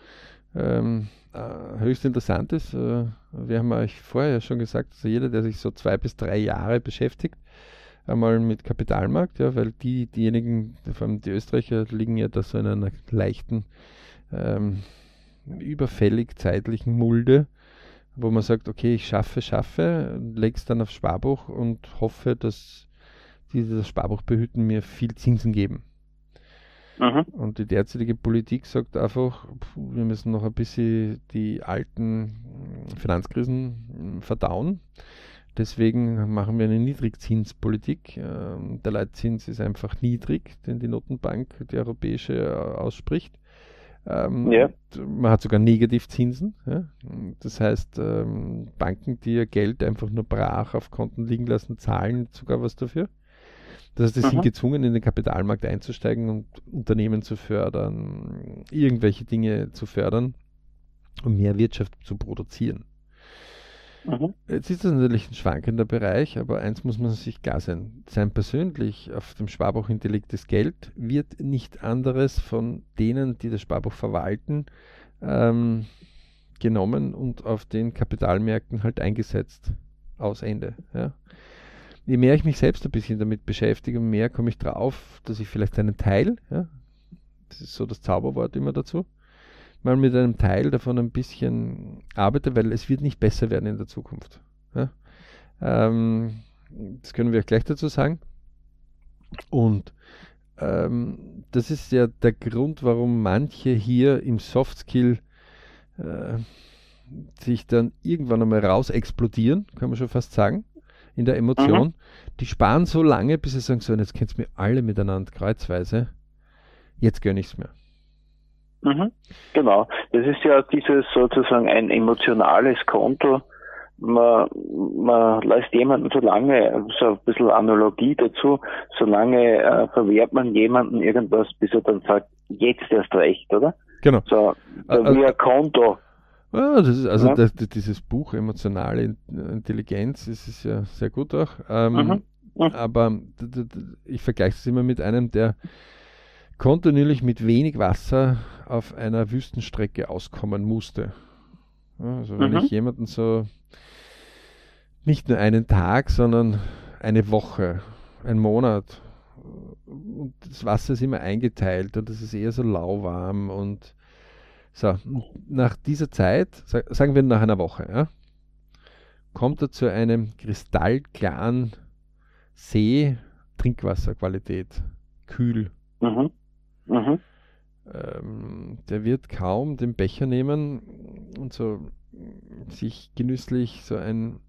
ähm, äh, höchst interessant ist. Äh, wir haben euch vorher schon gesagt, also jeder, der sich so zwei bis drei Jahre beschäftigt, einmal mit Kapitalmarkt, ja, weil die, diejenigen, vor allem die Österreicher, liegen ja da so in einer leichten, ähm, überfällig zeitlichen Mulde, wo man sagt, okay, ich schaffe, schaffe, leg's dann aufs Sparbuch und hoffe, dass die, die das Sparbuch behüten, mir viel Zinsen geben. mhm. Und die derzeitige Politik sagt einfach, puh, wir müssen noch ein bisschen die alten Finanzkrisen mm, verdauen. Deswegen machen wir eine Niedrigzinspolitik. Ähm, Der Leitzins ist einfach niedrig, den die Notenbank, die europäische, äh, ausspricht. Ähm, Ja. Man hat sogar Negativzinsen. Ja? Das heißt, ähm, Banken, die ihr Geld einfach nur brach auf Konten liegen lassen, zahlen sogar was dafür. Das heißt, sie sind Mhm. gezwungen, in den Kapitalmarkt einzusteigen und Unternehmen zu fördern, irgendwelche Dinge zu fördern, um mehr Wirtschaft zu produzieren. Mhm. Jetzt ist das natürlich ein schwankender Bereich, aber eins muss man sich klar sein. Sein persönlich auf dem Sparbuch hinterlegtes Geld wird nicht anderes von denen, die das Sparbuch verwalten, ähm, genommen und auf den Kapitalmärkten halt eingesetzt. Aus Ende. Ja. Je mehr ich mich selbst ein bisschen damit beschäftige, umso mehr komme ich drauf, dass ich vielleicht einen Teil, ja, das ist so das Zauberwort immer dazu, mal mit einem Teil davon ein bisschen arbeite, weil es wird nicht besser werden in der Zukunft. Ja? Ähm, das können wir gleich dazu sagen. Und ähm, das ist ja der Grund, warum manche hier im Softskill äh, sich dann irgendwann einmal raus explodieren, kann man schon fast sagen, in der Emotion. Die sparen so lange, bis sie sagen, so, und jetzt kennt mir alle miteinander kreuzweise. Jetzt gönne ich es mir. Mhm. Genau. Das ist ja dieses sozusagen ein emotionales Konto. Man, man lässt jemanden so lange, so ein bisschen Analogie dazu, so lange äh, verwehrt man jemanden irgendwas, bis er dann sagt, jetzt erst recht, oder? Genau. So, wie ein Konto. Ja, das ist also Ja. das, dieses Buch Emotionale In- Intelligenz, das ist ja sehr gut auch. Ähm, Mhm. Mhm. Aber ich vergleiche es immer mit einem, der kontinuierlich mit wenig Wasser auf einer Wüstenstrecke auskommen musste. Also wenn Mhm. ich jemanden so nicht nur einen Tag, sondern eine Woche, einen Monat und das Wasser ist immer eingeteilt und es ist eher so lauwarm und so, nach dieser Zeit, sag, sagen wir nach einer Woche, ja, kommt er zu einem kristallklaren See, Trinkwasserqualität, kühl. Mhm. Mhm. Ähm, der wird kaum den Becher nehmen und so sich genüsslich so ein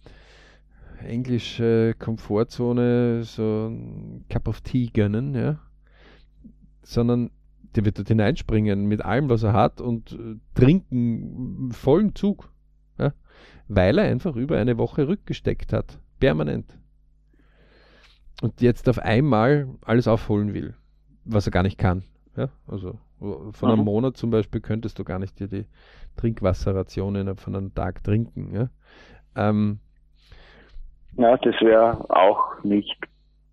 englische Komfortzone, so ein Cup of Tea gönnen, ja. Sondern der wird dort hineinspringen mit allem, was er hat und äh, trinken vollen Zug. Ja? Weil er einfach über eine Woche rückgesteckt hat. Permanent. Und jetzt auf einmal alles aufholen will, was er gar nicht kann. Ja? Also von einem mhm. Monat zum Beispiel könntest du gar nicht dir die Trinkwasserrationen von einem Tag trinken. Ja, ähm, ja das wäre auch nicht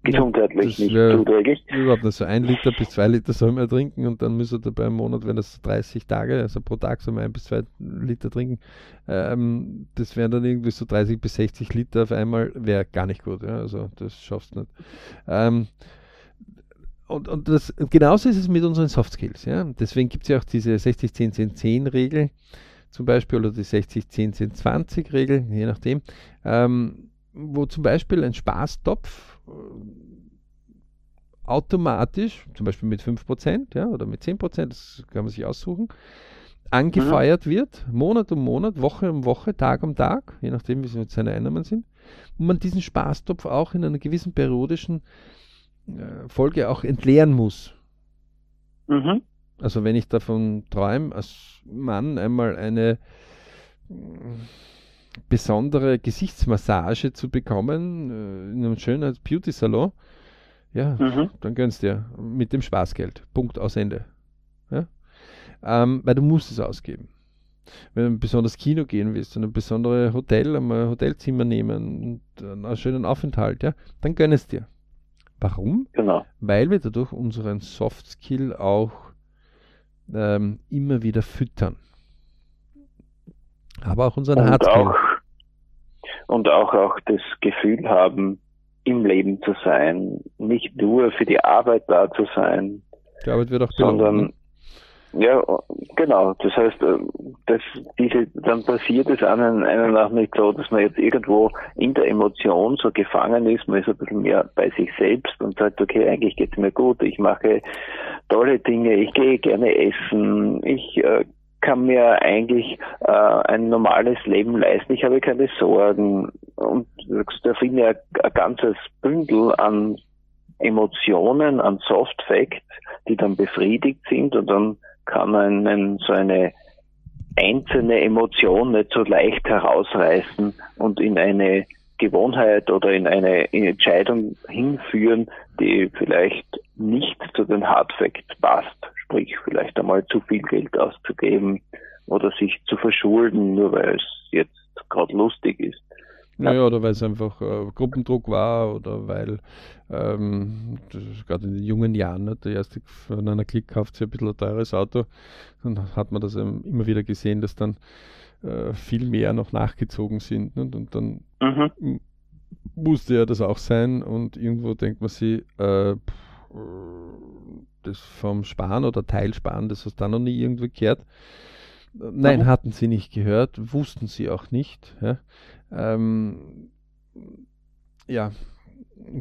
gesundheitlich nicht zuträglich. Überhaupt nicht so. Ein Liter bis zwei Liter soll man trinken und dann müsste dabei im Monat, wenn das 30 Tage, also pro Tag soll man ein bis zwei Liter trinken. Ähm, das wären dann irgendwie so 30 bis 60 Liter auf einmal, wäre gar nicht gut. Ja? Also das schaffst du nicht. Ähm, und, und das, genauso ist es mit unseren Soft Skills. Ja? Deswegen gibt es ja auch diese 60-10-10-10-Regel zum Beispiel oder die 60-10-10-20-Regel, je nachdem, ähm, wo zum Beispiel ein Spaßtopf äh, automatisch, zum Beispiel mit 5% ja, oder mit 10%, das kann man sich aussuchen, angefeuert mhm. wird, Monat um Monat, Woche um Woche, Tag um Tag, je nachdem, wie seine Einnahmen sind, und man diesen Spaßtopf auch in einer gewissen periodischen Folge auch entleeren muss. Mhm. Also wenn ich davon träume, als Mann einmal eine äh, besondere Gesichtsmassage zu bekommen äh, in einem schönen Beauty-Salon, ja, mhm. dann gönnst dir mit dem Spaßgeld. Punkt aus Ende. Ja? Ähm, weil du musst es ausgeben. Wenn du ein besonderes Kino gehen willst und ein besonderes Hotel, einmal ein Hotelzimmer nehmen und einen schönen Aufenthalt, ja, dann gönn es dir. Warum? Genau. Weil wir dadurch unseren Soft Skill auch ähm, immer wieder füttern. Aber auch unseren Hard Skill. Auch, und auch, auch das Gefühl haben, im Leben zu sein, nicht nur für die Arbeit da zu sein, die Arbeit wird auch belohnt, sondern ne? Ja, genau. Das heißt, äh, dass diese, dann passiert es einem, einem nicht so, dass man jetzt irgendwo in der Emotion so gefangen ist, man ist ein bisschen mehr bei sich selbst und sagt, okay, eigentlich geht's mir gut, ich mache tolle Dinge, ich gehe gerne essen, ich äh, kann mir eigentlich äh, ein normales Leben leisten, ich habe keine Sorgen und da finde ich ein, ein ganzes Bündel an Emotionen, an Soft Facts, die dann befriedigt sind und dann kann man so eine einzelne Emotion nicht so leicht herausreißen und in eine Gewohnheit oder in eine Entscheidung hinführen, die vielleicht nicht zu den Hard Facts passt, sprich vielleicht einmal zu viel Geld auszugeben oder sich zu verschulden, nur weil es jetzt gerade lustig ist. Naja, oder weil es einfach äh, Gruppendruck war oder weil ähm, gerade in den jungen Jahren, ne, der erste von einer Klick kauft sich ein bisschen ein teures Auto, dann hat man das immer wieder gesehen, dass dann äh, viel mehr noch nachgezogen sind. Ne, und dann mhm. musste ja das auch sein und irgendwo denkt man sich, äh, das vom Sparen oder Teilsparen, das hast du dann noch nie irgendwo gehört. Nein, mhm. hatten sie nicht gehört, wussten sie auch nicht. Ja. Ähm, ja,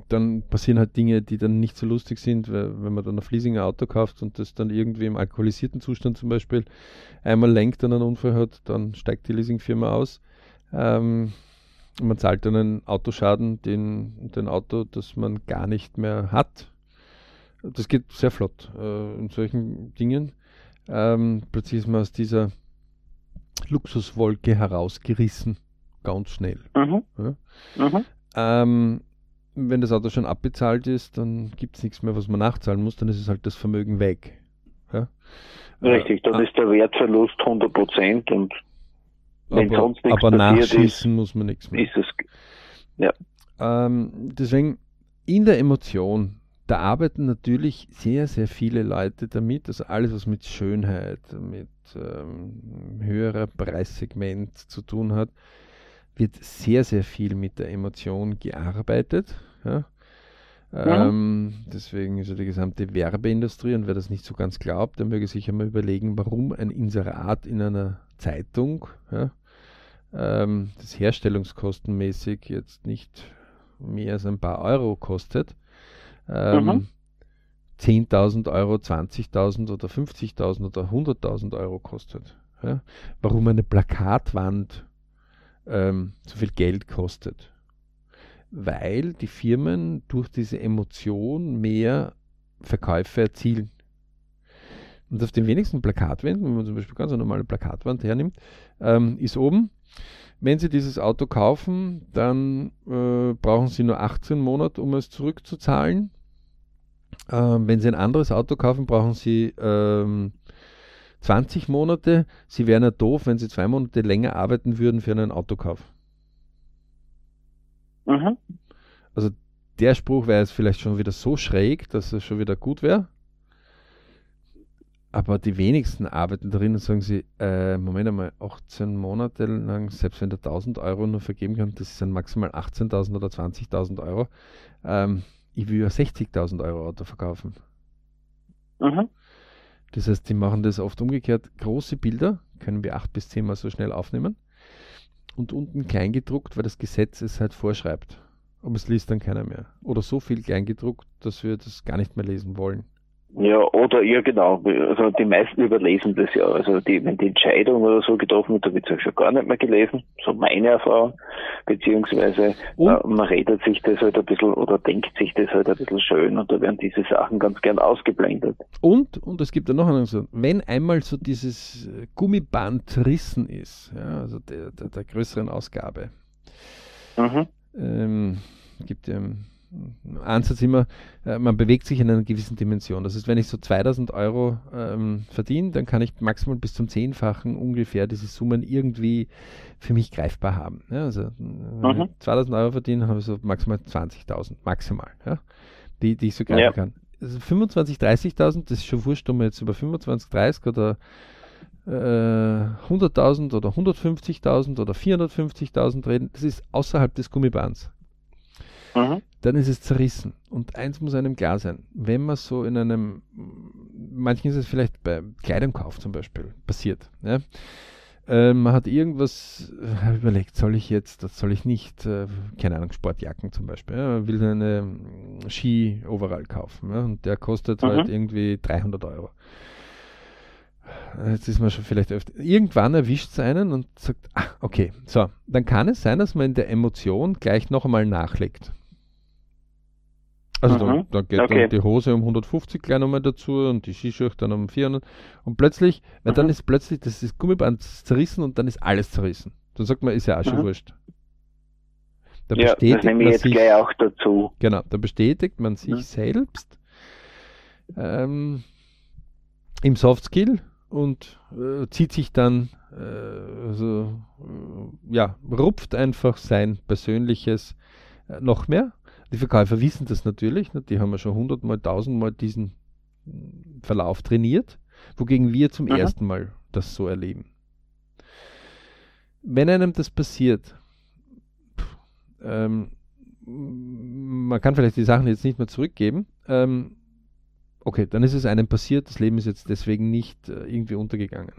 dann passieren halt Dinge, die dann nicht so lustig sind, weil, wenn man dann ein Fliesinger Auto kauft und das dann irgendwie im alkoholisierten Zustand zum Beispiel einmal lenkt und einen Unfall hat, dann steigt die Leasingfirma aus. Ähm, man zahlt dann einen Autoschaden, den, den Auto, das man gar nicht mehr hat. Das geht sehr flott äh, in solchen Dingen. Ähm, plötzlich ist man aus dieser Luxuswolke herausgerissen ganz schnell. Mhm. Ja? Mhm. Ähm, wenn das Auto schon abbezahlt ist, dann gibt es nichts mehr, was man nachzahlen muss, dann ist es halt das Vermögen weg. Ja? Richtig, dann äh, ist der Wertverlust 100 Prozent und wenn aber, sonst nichts aber nachschießen ist, muss man nichts mehr. Ist es, ja. Ähm, deswegen in der Emotion, da arbeiten natürlich sehr, sehr viele Leute damit, also alles, was mit Schönheit, mit ähm, höherer Preissegment zu tun hat, wird sehr, sehr viel mit der Emotion gearbeitet. Ja. Ähm, deswegen ist ja die gesamte Werbeindustrie, und wer das nicht so ganz glaubt, der möge sich einmal überlegen, warum ein Inserat in einer Zeitung, ja, ähm, das herstellungskostenmäßig jetzt nicht mehr als ein paar Euro kostet, ähm, mhm. 10.000 Euro, 20.000 oder 50.000 oder 100.000 Euro kostet. Ja? Warum eine Plakatwand ähm, so viel Geld kostet. Weil die Firmen durch diese Emotion mehr Verkäufe erzielen. Und auf den wenigsten Plakatwänden, wenn man zum Beispiel ganz eine normale Plakatwand hernimmt, ähm, ist oben, wenn Sie dieses Auto kaufen, dann äh, brauchen Sie nur 18 Monate, um es zurückzuzahlen. Ähm, wenn Sie ein anderes Auto kaufen, brauchen Sie ähm, 20 Monate. Sie wären ja doof, wenn Sie zwei Monate länger arbeiten würden für einen Autokauf. Mhm. Also der Spruch wäre jetzt vielleicht schon wieder so schräg, dass es schon wieder gut wäre. Aber die wenigsten arbeiten darin und sagen sie, äh, Moment einmal, 18 Monate lang, selbst wenn der 1000 Euro nur vergeben kann, das sind maximal 18.000 oder 20.000 Euro. Ähm, ich will ja 60.000 Euro Auto verkaufen. Mhm. Das heißt, die machen das oft umgekehrt. Große Bilder können wir acht bis zehnmal so schnell aufnehmen und unten kleingedruckt, weil das Gesetz es halt vorschreibt. Aber es liest dann keiner mehr. Oder so viel kleingedruckt, dass wir das gar nicht mehr lesen wollen. Ja, oder ja genau. Also die meisten überlesen das ja. Also die, wenn die Entscheidung oder so getroffen wird, da wird es ja schon gar nicht mehr gelesen. So meine Erfahrung. Beziehungsweise äh, man redet sich das halt ein bisschen oder denkt sich das halt ein bisschen schön und da werden diese Sachen ganz gern ausgeblendet. Und, und es gibt ja noch einen so, wenn einmal so dieses Gummiband rissen ist, ja, also der, der, der größeren Ausgabe, mhm. ähm, gibt ja Ansatz immer, äh, man bewegt sich in einer gewissen Dimension. Das heißt, wenn ich so 2000 Euro ähm, verdiene, dann kann ich maximal bis zum Zehnfachen ungefähr diese Summen irgendwie für mich greifbar haben. Ja, also, wenn mhm. ich 2000 Euro verdiene, habe ich so maximal 20.000, maximal, ja, die, die ich so greifen ja. kann. Also 25, 30.000, das ist schon wurscht, ob wir jetzt über 25, 30 oder äh, 100.000 oder 150.000 oder 450.000 reden, das ist außerhalb des Gummibands. Mhm dann ist es zerrissen. Und eins muss einem klar sein, wenn man so in einem, manchen ist es vielleicht bei Kleidungskauf zum Beispiel passiert, ja? äh, man hat irgendwas überlegt, soll ich jetzt, das soll ich nicht, äh, keine Ahnung, Sportjacken zum Beispiel, ja? man will eine Ski-Overall kaufen ja? und der kostet mhm. halt irgendwie 300 Euro. Jetzt ist man schon vielleicht öfter. Irgendwann erwischt es einen und sagt, ah, okay, so, dann kann es sein, dass man in der Emotion gleich noch einmal nachlegt. Also mhm. da, da, geht okay. dann die Hose um 150 gleich nochmal dazu und die Skischuhe dann um 400. Und plötzlich, weil mhm. dann ist plötzlich das ist Gummiband zerrissen und dann ist alles zerrissen. Dann sagt man, ist ja auch schon mhm. wurscht. Da ja, das nehme ich jetzt sich, gleich auch dazu. Genau, da bestätigt man sich mhm. selbst ähm, im Softskill und äh, zieht sich dann, äh, also, äh, ja, rupft einfach sein persönliches äh, noch mehr die Verkäufer wissen das natürlich, ne? die haben ja schon hundertmal, tausendmal diesen Verlauf trainiert, wogegen wir zum Aha. ersten Mal das so erleben. Wenn einem das passiert, ähm, man kann vielleicht die Sachen jetzt nicht mehr zurückgeben, ähm, okay, dann ist es einem passiert, das Leben ist jetzt deswegen nicht äh, irgendwie untergegangen.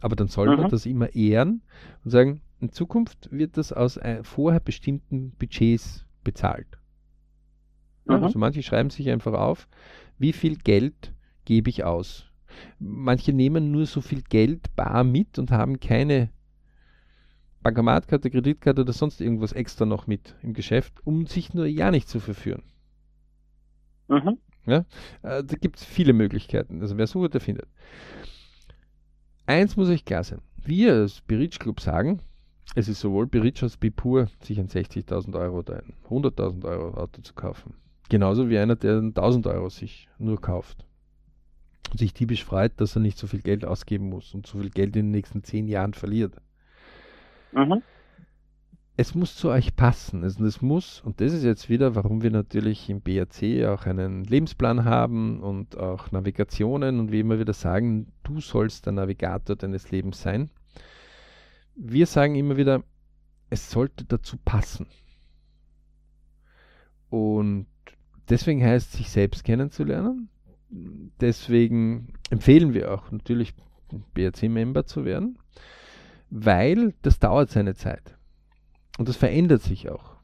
Aber dann soll man das immer ehren und sagen, in Zukunft wird das aus äh, vorher bestimmten Budgets bezahlt. Mhm. Also manche schreiben sich einfach auf, wie viel Geld gebe ich aus. Manche nehmen nur so viel Geld bar mit und haben keine Bankomatkarte, Kreditkarte oder sonst irgendwas extra noch mit im Geschäft, um sich nur ja nicht zu verführen. Mhm. Ja, äh, da gibt es viele Möglichkeiten. Also wer sucht, der findet. Eins muss euch klar sein. Wir als Beritsch Club sagen, es ist sowohl Beritsch als Bipur, sich ein 60.000 Euro oder ein 100.000 Euro Auto zu kaufen. Genauso wie einer, der 1000 Euro sich nur kauft und sich typisch freut, dass er nicht so viel Geld ausgeben muss und so viel Geld in den nächsten zehn Jahren verliert. Mhm. Es muss zu euch passen. Also es muss, und das ist jetzt wieder, warum wir natürlich im BRC auch einen Lebensplan haben und auch Navigationen und wie immer wieder sagen, du sollst der Navigator deines Lebens sein. Wir sagen immer wieder, es sollte dazu passen. Und deswegen heißt es, sich selbst kennenzulernen. Deswegen empfehlen wir auch natürlich, BRC-Member zu werden, weil das dauert seine Zeit. Und das verändert sich auch.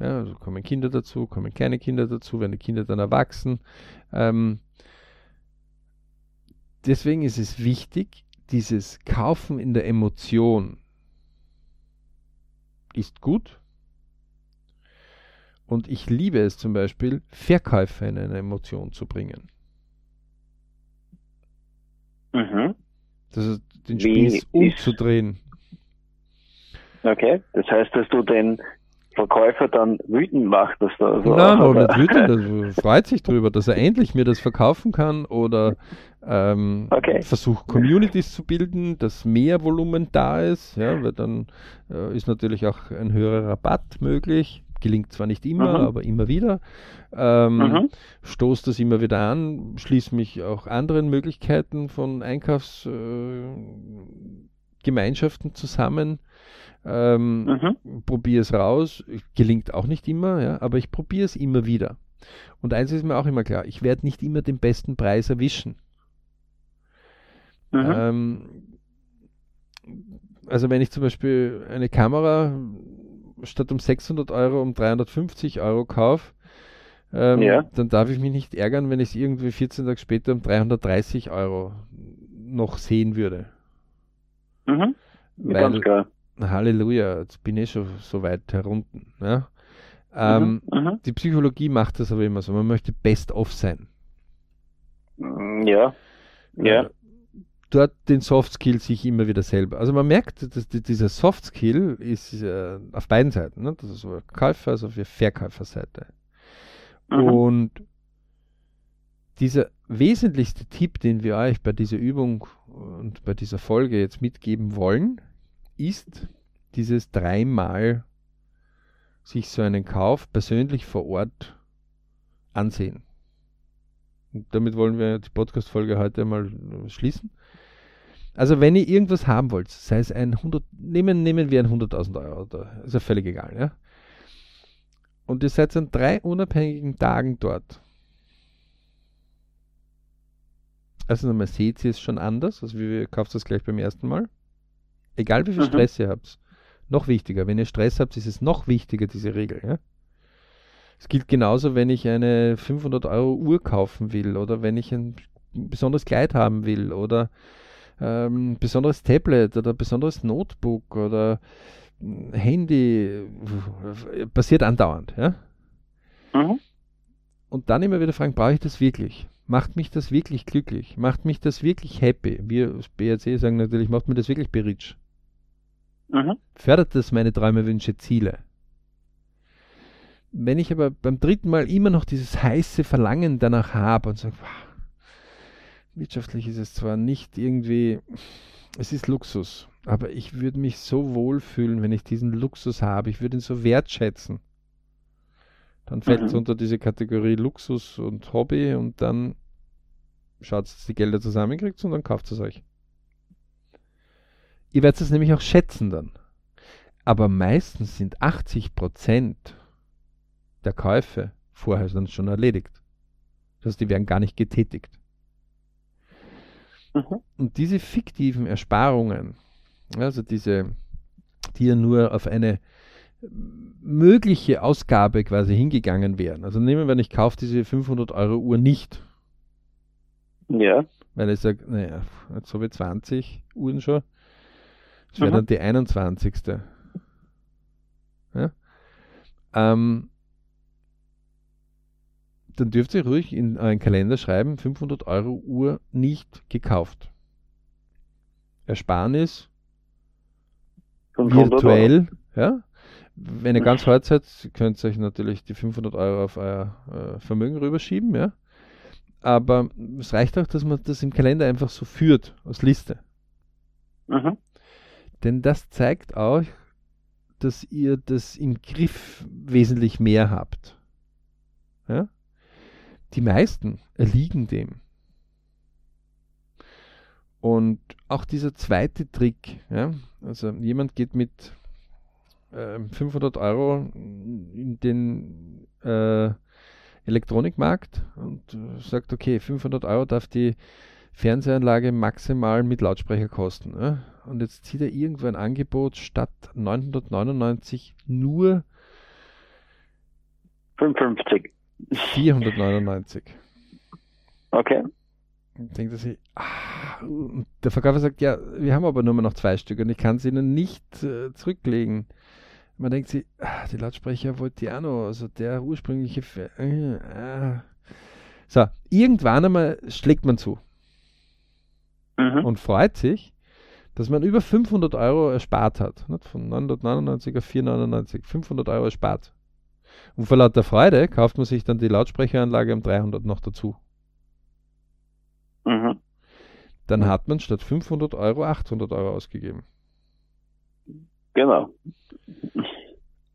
Ja, also kommen Kinder dazu, kommen kleine Kinder dazu, werden die Kinder dann erwachsen. Ähm, deswegen ist es wichtig, dieses Kaufen in der Emotion ist gut. Und ich liebe es zum Beispiel, Verkäufer in eine Emotion zu bringen. Mhm. Das ist den Wie Spieß umzudrehen. Okay, das heißt, dass du den Verkäufer dann wütend machst, dass du so Nein, aber nicht wütend, er freut sich drüber, dass er endlich mir das verkaufen kann oder ähm, Okay. versucht Communities zu bilden, dass mehr Volumen da ist, ja, weil dann äh, ist natürlich auch ein höherer Rabatt möglich. Gelingt zwar nicht immer, Mhm. aber immer wieder. Ähm, Mhm. Stoß das immer wieder an, schließe mich auch anderen Möglichkeiten von Einkaufsgemeinschaften äh, zusammen. Ähm, Mhm. probiere es raus, gelingt auch nicht immer, ja, aber ich probiere es immer wieder. Und eins ist mir auch immer klar, ich werde nicht immer den besten Preis erwischen. Mhm. Ähm, also wenn ich zum Beispiel eine Kamera statt um 600 Euro um 350 Euro kaufe, ähm, Ja. dann darf ich mich nicht ärgern, wenn ich es irgendwie 14 Tage später um 330 Euro noch sehen würde. Mhm. Ganz Weil, klar. Halleluja, jetzt bin ich schon so weit herunten. Ja? Ähm, mhm. Mhm. Die Psychologie macht das aber immer so. Man möchte best off sein. Mm, Ja. Ja. Dort den Soft Skill sich immer wieder selber. Also man merkt, dass die- dieser Soft Skill ist äh, auf beiden Seiten. Ne? Das ist sowohl Käufer- als auch für Verkäuferseite. Mhm. Und dieser wesentlichste Tipp, den wir euch bei dieser Übung und bei dieser Folge jetzt mitgeben wollen, ist dieses dreimal sich so einen Kauf persönlich vor Ort ansehen. Und damit wollen wir die Podcast-Folge heute mal schließen. Also wenn ihr irgendwas haben wollt, sei es ein 100, nehmen, nehmen wir ein 100.000 Euro, da ist ja völlig egal, ja. Und ihr seid an drei unabhängigen Tagen dort. Also nochmal seht ihr es schon anders, also wie ihr kauft das gleich beim ersten Mal. Egal wie viel Mhm. Stress ihr habt. Noch wichtiger, wenn ihr Stress habt, ist es noch wichtiger, diese Regel, ja. Es gilt genauso, wenn ich eine 500 Euro Uhr kaufen will oder wenn ich ein besonderes Kleid haben will oder ähm, besonderes Tablet oder besonderes Notebook oder mm, Handy. Passiert andauernd, ja. Mhm. Und dann immer wieder fragen, brauche ich das wirklich? Macht mich das wirklich glücklich? Macht mich das wirklich happy? Wir als BRC sagen natürlich, macht mir das wirklich berich? Mhm. Fördert das meine Träume, Wünsche, Ziele? Wenn ich aber beim dritten Mal immer noch dieses heiße Verlangen danach habe und sage, wow, wirtschaftlich ist es zwar nicht irgendwie, es ist Luxus, aber ich würde mich so wohlfühlen, wenn ich diesen Luxus habe. Ich würde ihn so wertschätzen. Dann fällt es Mhm. unter diese Kategorie Luxus und Hobby und dann schaut, dass die Gelder zusammenkriegt und dann kauft es euch. Ihr werdet es nämlich auch schätzen dann. Aber meistens sind 80% der Käufe vorher dann schon erledigt. Das heißt, die werden gar nicht getätigt. Mhm. Und diese fiktiven Ersparungen, also diese, die ja nur auf eine mögliche Ausgabe quasi hingegangen wären. Also nehmen wir, ich kaufe diese 500 Euro Uhr nicht, Ja. weil ich sage, naja, jetzt habe ich 20 Uhren schon. Das wäre Mhm. dann die 21. Ja? Ähm, dann dürft ihr ruhig in euren Kalender schreiben, 500 Euro Uhr nicht gekauft. Ersparnis 500 virtuell, ja. Wenn ihr ganz hart seid, könnt ihr euch natürlich die 500 Euro auf euer äh, Vermögen rüberschieben, ja. Aber es reicht auch, dass man das im Kalender einfach so führt, als Liste. Mhm. Denn das zeigt auch, dass ihr das im Griff wesentlich mehr habt. Ja? Die meisten erliegen dem. Und auch dieser zweite Trick, ja? also jemand geht mit ähm, 500 Euro in den äh, Elektronikmarkt und äh, sagt, okay, 500 Euro darf die Fernsehanlage maximal mit Lautsprecher kosten. Ja? Und jetzt zieht er irgendwo ein Angebot statt 999 nur 55. 499. Okay. Und denkt er sich, ah, der Verkäufer sagt, ja, wir haben aber nur noch zwei Stück und ich kann sie Ihnen nicht äh, zurücklegen. Man denkt sich, ah, die Lautsprecher Voltiano, also der ursprüngliche. Fe äh, äh. So, irgendwann einmal schlägt man zu Mhm. und freut sich, dass man über 500 Euro erspart hat. Nicht? Von 999 auf 499, 500 Euro erspart. Und vor lauter Freude kauft man sich dann die Lautsprecheranlage um 300 noch dazu. Mhm. Dann hat man statt 500 Euro 800 Euro ausgegeben. Genau.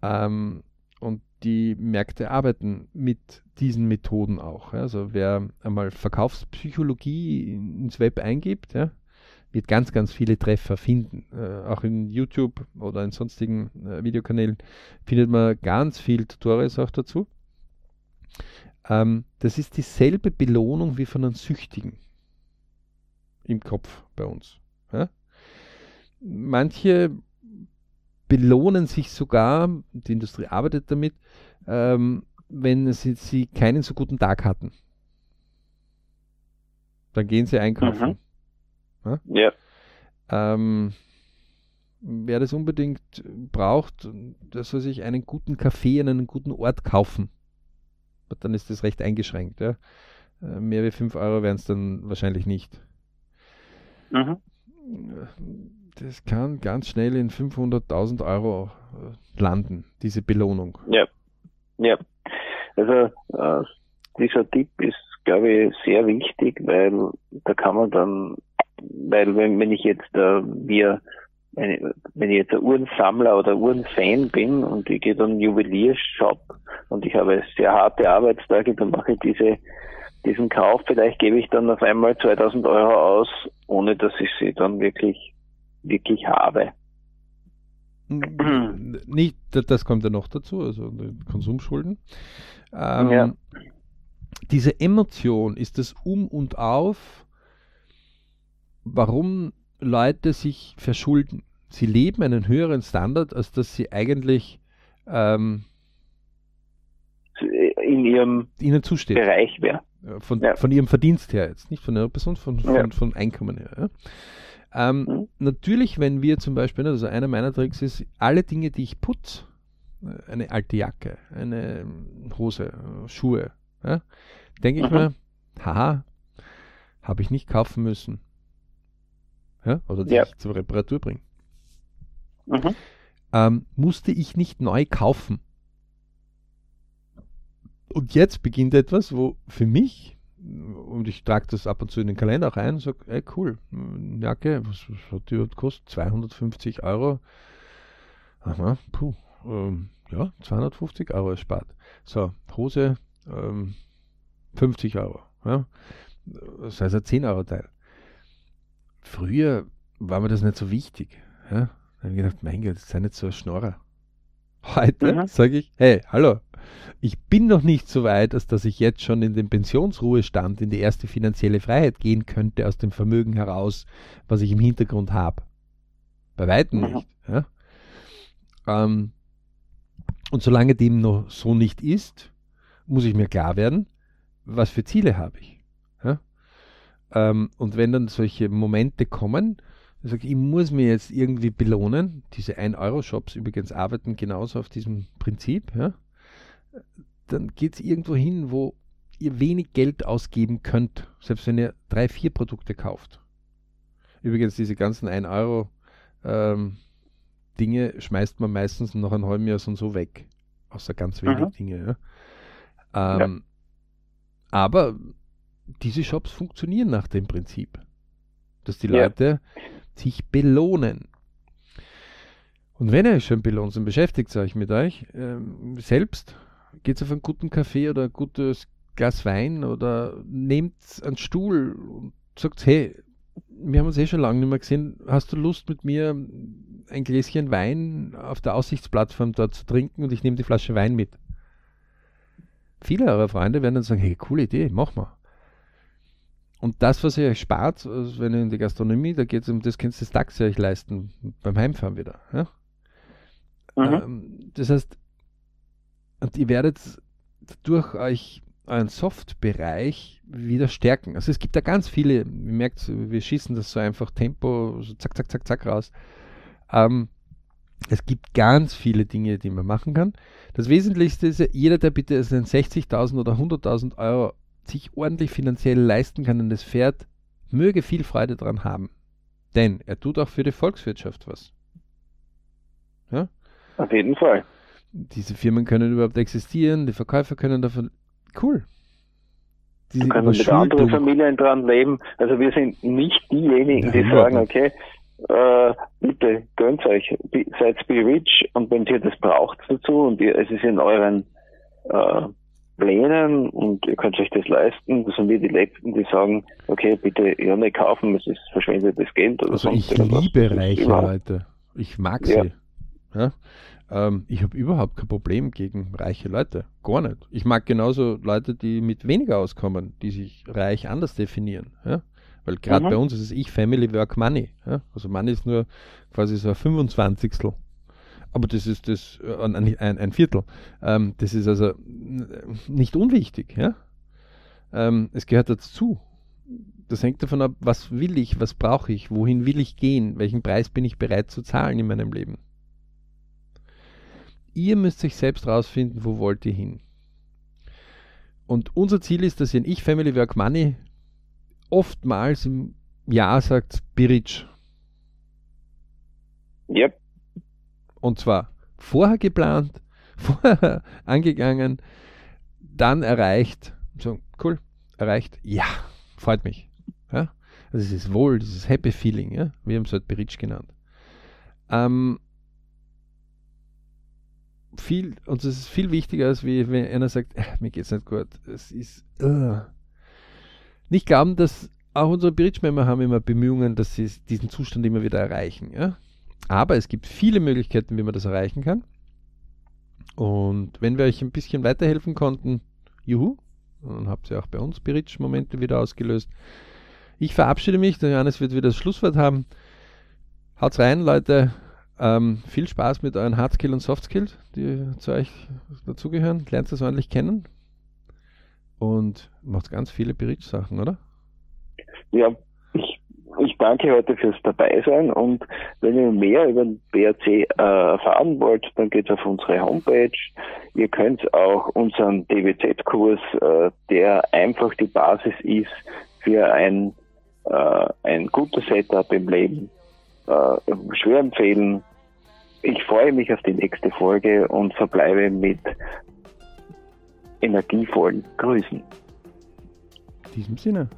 Ähm, und die Märkte arbeiten mit diesen Methoden auch. Also wer einmal Verkaufspsychologie ins Web eingibt, ja, wird ganz, ganz viele Treffer finden. Äh, auch in YouTube oder in sonstigen äh, Videokanälen findet man ganz viel Tutorials auch dazu. Ähm, das ist dieselbe Belohnung wie von einem Süchtigen im Kopf bei uns. Ja? Manche belohnen sich sogar, die Industrie arbeitet damit, ähm, wenn sie, sie keinen so guten Tag hatten. Dann gehen sie einkaufen. Ja. Ähm, wer das unbedingt braucht, der soll sich einen guten Kaffee an einem guten Ort kaufen. Dann ist das recht eingeschränkt. Ja? Äh, Mehr wie 5 Euro wären es dann wahrscheinlich nicht. Mhm. Das kann ganz schnell in 500.000 Euro äh, landen, diese Belohnung. Ja. Ja. Also äh, dieser Tipp ist, glaube ich, sehr wichtig, weil da kann man dann, weil wenn, wenn ich jetzt äh, wir wenn wenn ich jetzt ein Uhrensammler oder Uhrenfan bin und ich gehe dann in einen Juweliershop und ich habe sehr harte Arbeitstage, dann mache ich diese diesen Kauf, vielleicht gebe ich dann auf einmal 2000 Euro aus, ohne dass ich sie dann wirklich wirklich habe. N- Nicht, da- das kommt ja noch dazu, also Konsumschulden. Ähm, Ja. Diese Emotion ist das Um und Auf, warum Leute sich verschulden. Sie leben einen höheren Standard, als dass sie eigentlich ähm, In ihrem ihnen zusteht. Bereich wäre. Äh, Von, Ja. von ihrem Verdienst her jetzt, nicht von ihrer Person, von, von, Ja. von Einkommen her. Ja. Ähm, Mhm. Natürlich, wenn wir zum Beispiel, ne, also einer meiner Tricks ist, alle Dinge, die ich putze, äh, eine alte Jacke, eine ähm, Hose, äh, Schuhe, ja, denke ich Mhm. mir, haha, habe ich nicht kaufen müssen. Ja, oder die Ja. ich zur Reparatur bringen. Mhm. Ähm, musste ich nicht neu kaufen. Und jetzt beginnt etwas, wo für mich, und ich trage das ab und zu in den Kalender auch ein und sage, ey cool, Jacke, was, was hat die überhaupt gekostet? 250 Euro. Aha, puh, ähm, ja, 250 Euro erspart. So, Hose, ähm, 50 Euro. Ja. Das heißt ein 10 Euro Teil. Früher war mir das nicht so wichtig. Ja. Da habe ich gedacht, mein Gott, sei nicht so ein Schnorrer. Heute Mhm. sage ich, hey, hallo, ich bin noch nicht so weit, als dass ich jetzt schon in den Pensionsruhestand, in die erste finanzielle Freiheit gehen könnte, aus dem Vermögen heraus, was ich im Hintergrund habe. Bei weitem Mhm. nicht. Ja? Ähm, und solange dem noch so nicht ist, muss ich mir klar werden, was für Ziele habe ich. Ja? Ähm, und wenn dann solche Momente kommen, ich sage, ich muss mir jetzt irgendwie belohnen. Diese 1-Euro-Shops übrigens arbeiten genauso auf diesem Prinzip. Ja? Dann geht es irgendwo hin, wo ihr wenig Geld ausgeben könnt, selbst wenn ihr drei, vier Produkte kauft. Übrigens, diese ganzen 1-Euro ähm, Dinge schmeißt man meistens nach einem halben Jahr so und so weg. Außer ganz wenig Mhm. Dinge. Ja? Ähm, Aber diese Shops funktionieren nach dem Prinzip, dass die Ja. Leute sich belohnen. Und wenn ihr euch schon belohnt und beschäftigt euch mit euch ähm, selbst, geht auf einen guten Kaffee oder ein gutes Glas Wein oder nehmt einen Stuhl und sagt, hey, wir haben uns eh schon lange nicht mehr gesehen, hast du Lust mit mir ein Gläschen Wein auf der Aussichtsplattform dort zu trinken und ich nehme die Flasche Wein mit. Viele eurer Freunde werden dann sagen, hey, coole Idee, mach mal. Und das, was ihr euch spart, also wenn ihr in die Gastronomie, da geht es um das, könnt ihr das Taxi euch leisten, beim Heimfahren wieder. Ja? Mhm. Ähm, das heißt, und ihr werdet durch euch euren Soft-Bereich wieder stärken. Also es gibt da ganz viele, ihr merkt, wir schießen das so einfach Tempo, so zack, zack, zack, zack raus. Ähm, es gibt ganz viele Dinge, die man machen kann. Das Wesentlichste ist ja, jeder, der bitte 60.000 oder 100.000 Euro sich ordentlich finanziell leisten kann und das fährt, möge viel Freude daran haben. Denn er tut auch für die Volkswirtschaft was. Ja? Auf jeden Fall. Diese Firmen können überhaupt existieren, die Verkäufer können davon. Cool. Die können mit anderen Familien dran leben. Also wir sind nicht diejenigen, die sagen, okay, äh, bitte gönnt euch, seid be rich und wenn ihr das braucht dazu und ihr, es ist in euren äh, Plänen und ihr könnt euch das leisten, das sind wir die Letzten, die sagen, okay, bitte ja nicht kaufen, es ist verschwendetes Geld oder Also ich liebe reiche Leute. Ich mag ja. sie. Ja? Ähm, ich habe überhaupt kein Problem gegen reiche Leute. Gar nicht. Ich mag genauso Leute, die mit weniger auskommen, die sich reich anders definieren. Ja? Weil gerade mhm. bei uns ist es ich, Family, Work, Money. Ja? Also Money ist nur quasi so ein 25. Aber das ist das, äh, ein, ein, Viertel. Ähm, das ist also nicht unwichtig. Ja? Ähm, es gehört dazu. Das hängt davon ab, was will ich, was brauche ich, wohin will ich gehen, welchen Preis bin ich bereit zu zahlen in meinem Leben. Ihr müsst euch selbst rausfinden, wo wollt ihr hin. Und unser Ziel ist, dass ihr in Ich Family Work Money oftmals im Jahr sagt Biric. Yep. Und zwar vorher geplant, vorher angegangen, dann erreicht. So, cool, erreicht. Ja, freut mich. Ja? Also es ist wohl, dieses Happy Feeling, ja? wir haben es halt Biric genannt. Ähm, viel, und es ist viel wichtiger, als wie wenn einer sagt, äh, mir es nicht gut. Es ist uh. nicht glauben, dass auch unsere Bridge-Member haben immer Bemühungen, dass sie diesen Zustand immer wieder erreichen. Ja? Aber es gibt viele Möglichkeiten, wie man das erreichen kann. Und wenn wir euch ein bisschen weiterhelfen konnten, juhu, dann habt ihr auch bei uns Bridge-Momente wieder ausgelöst. Ich verabschiede mich, der Johannes wird wieder das Schlusswort haben. Haut's rein, Leute. Ähm, viel Spaß mit euren Hardskill und Softskill, die zu euch dazugehören. Lernt das ordentlich kennen und macht ganz viele Berichtssachen, oder? Ja, ich, danke heute fürs Dabeisein und wenn ihr mehr über den BRC äh, erfahren wollt, dann geht auf unsere Homepage. Ihr könnt auch unseren DWZ-Kurs, äh, der einfach die Basis ist für ein, äh, ein gutes Setup im Leben, äh, schwer empfehlen. Ich freue mich auf die nächste Folge und verbleibe mit energievollen Grüßen. In diesem Sinne.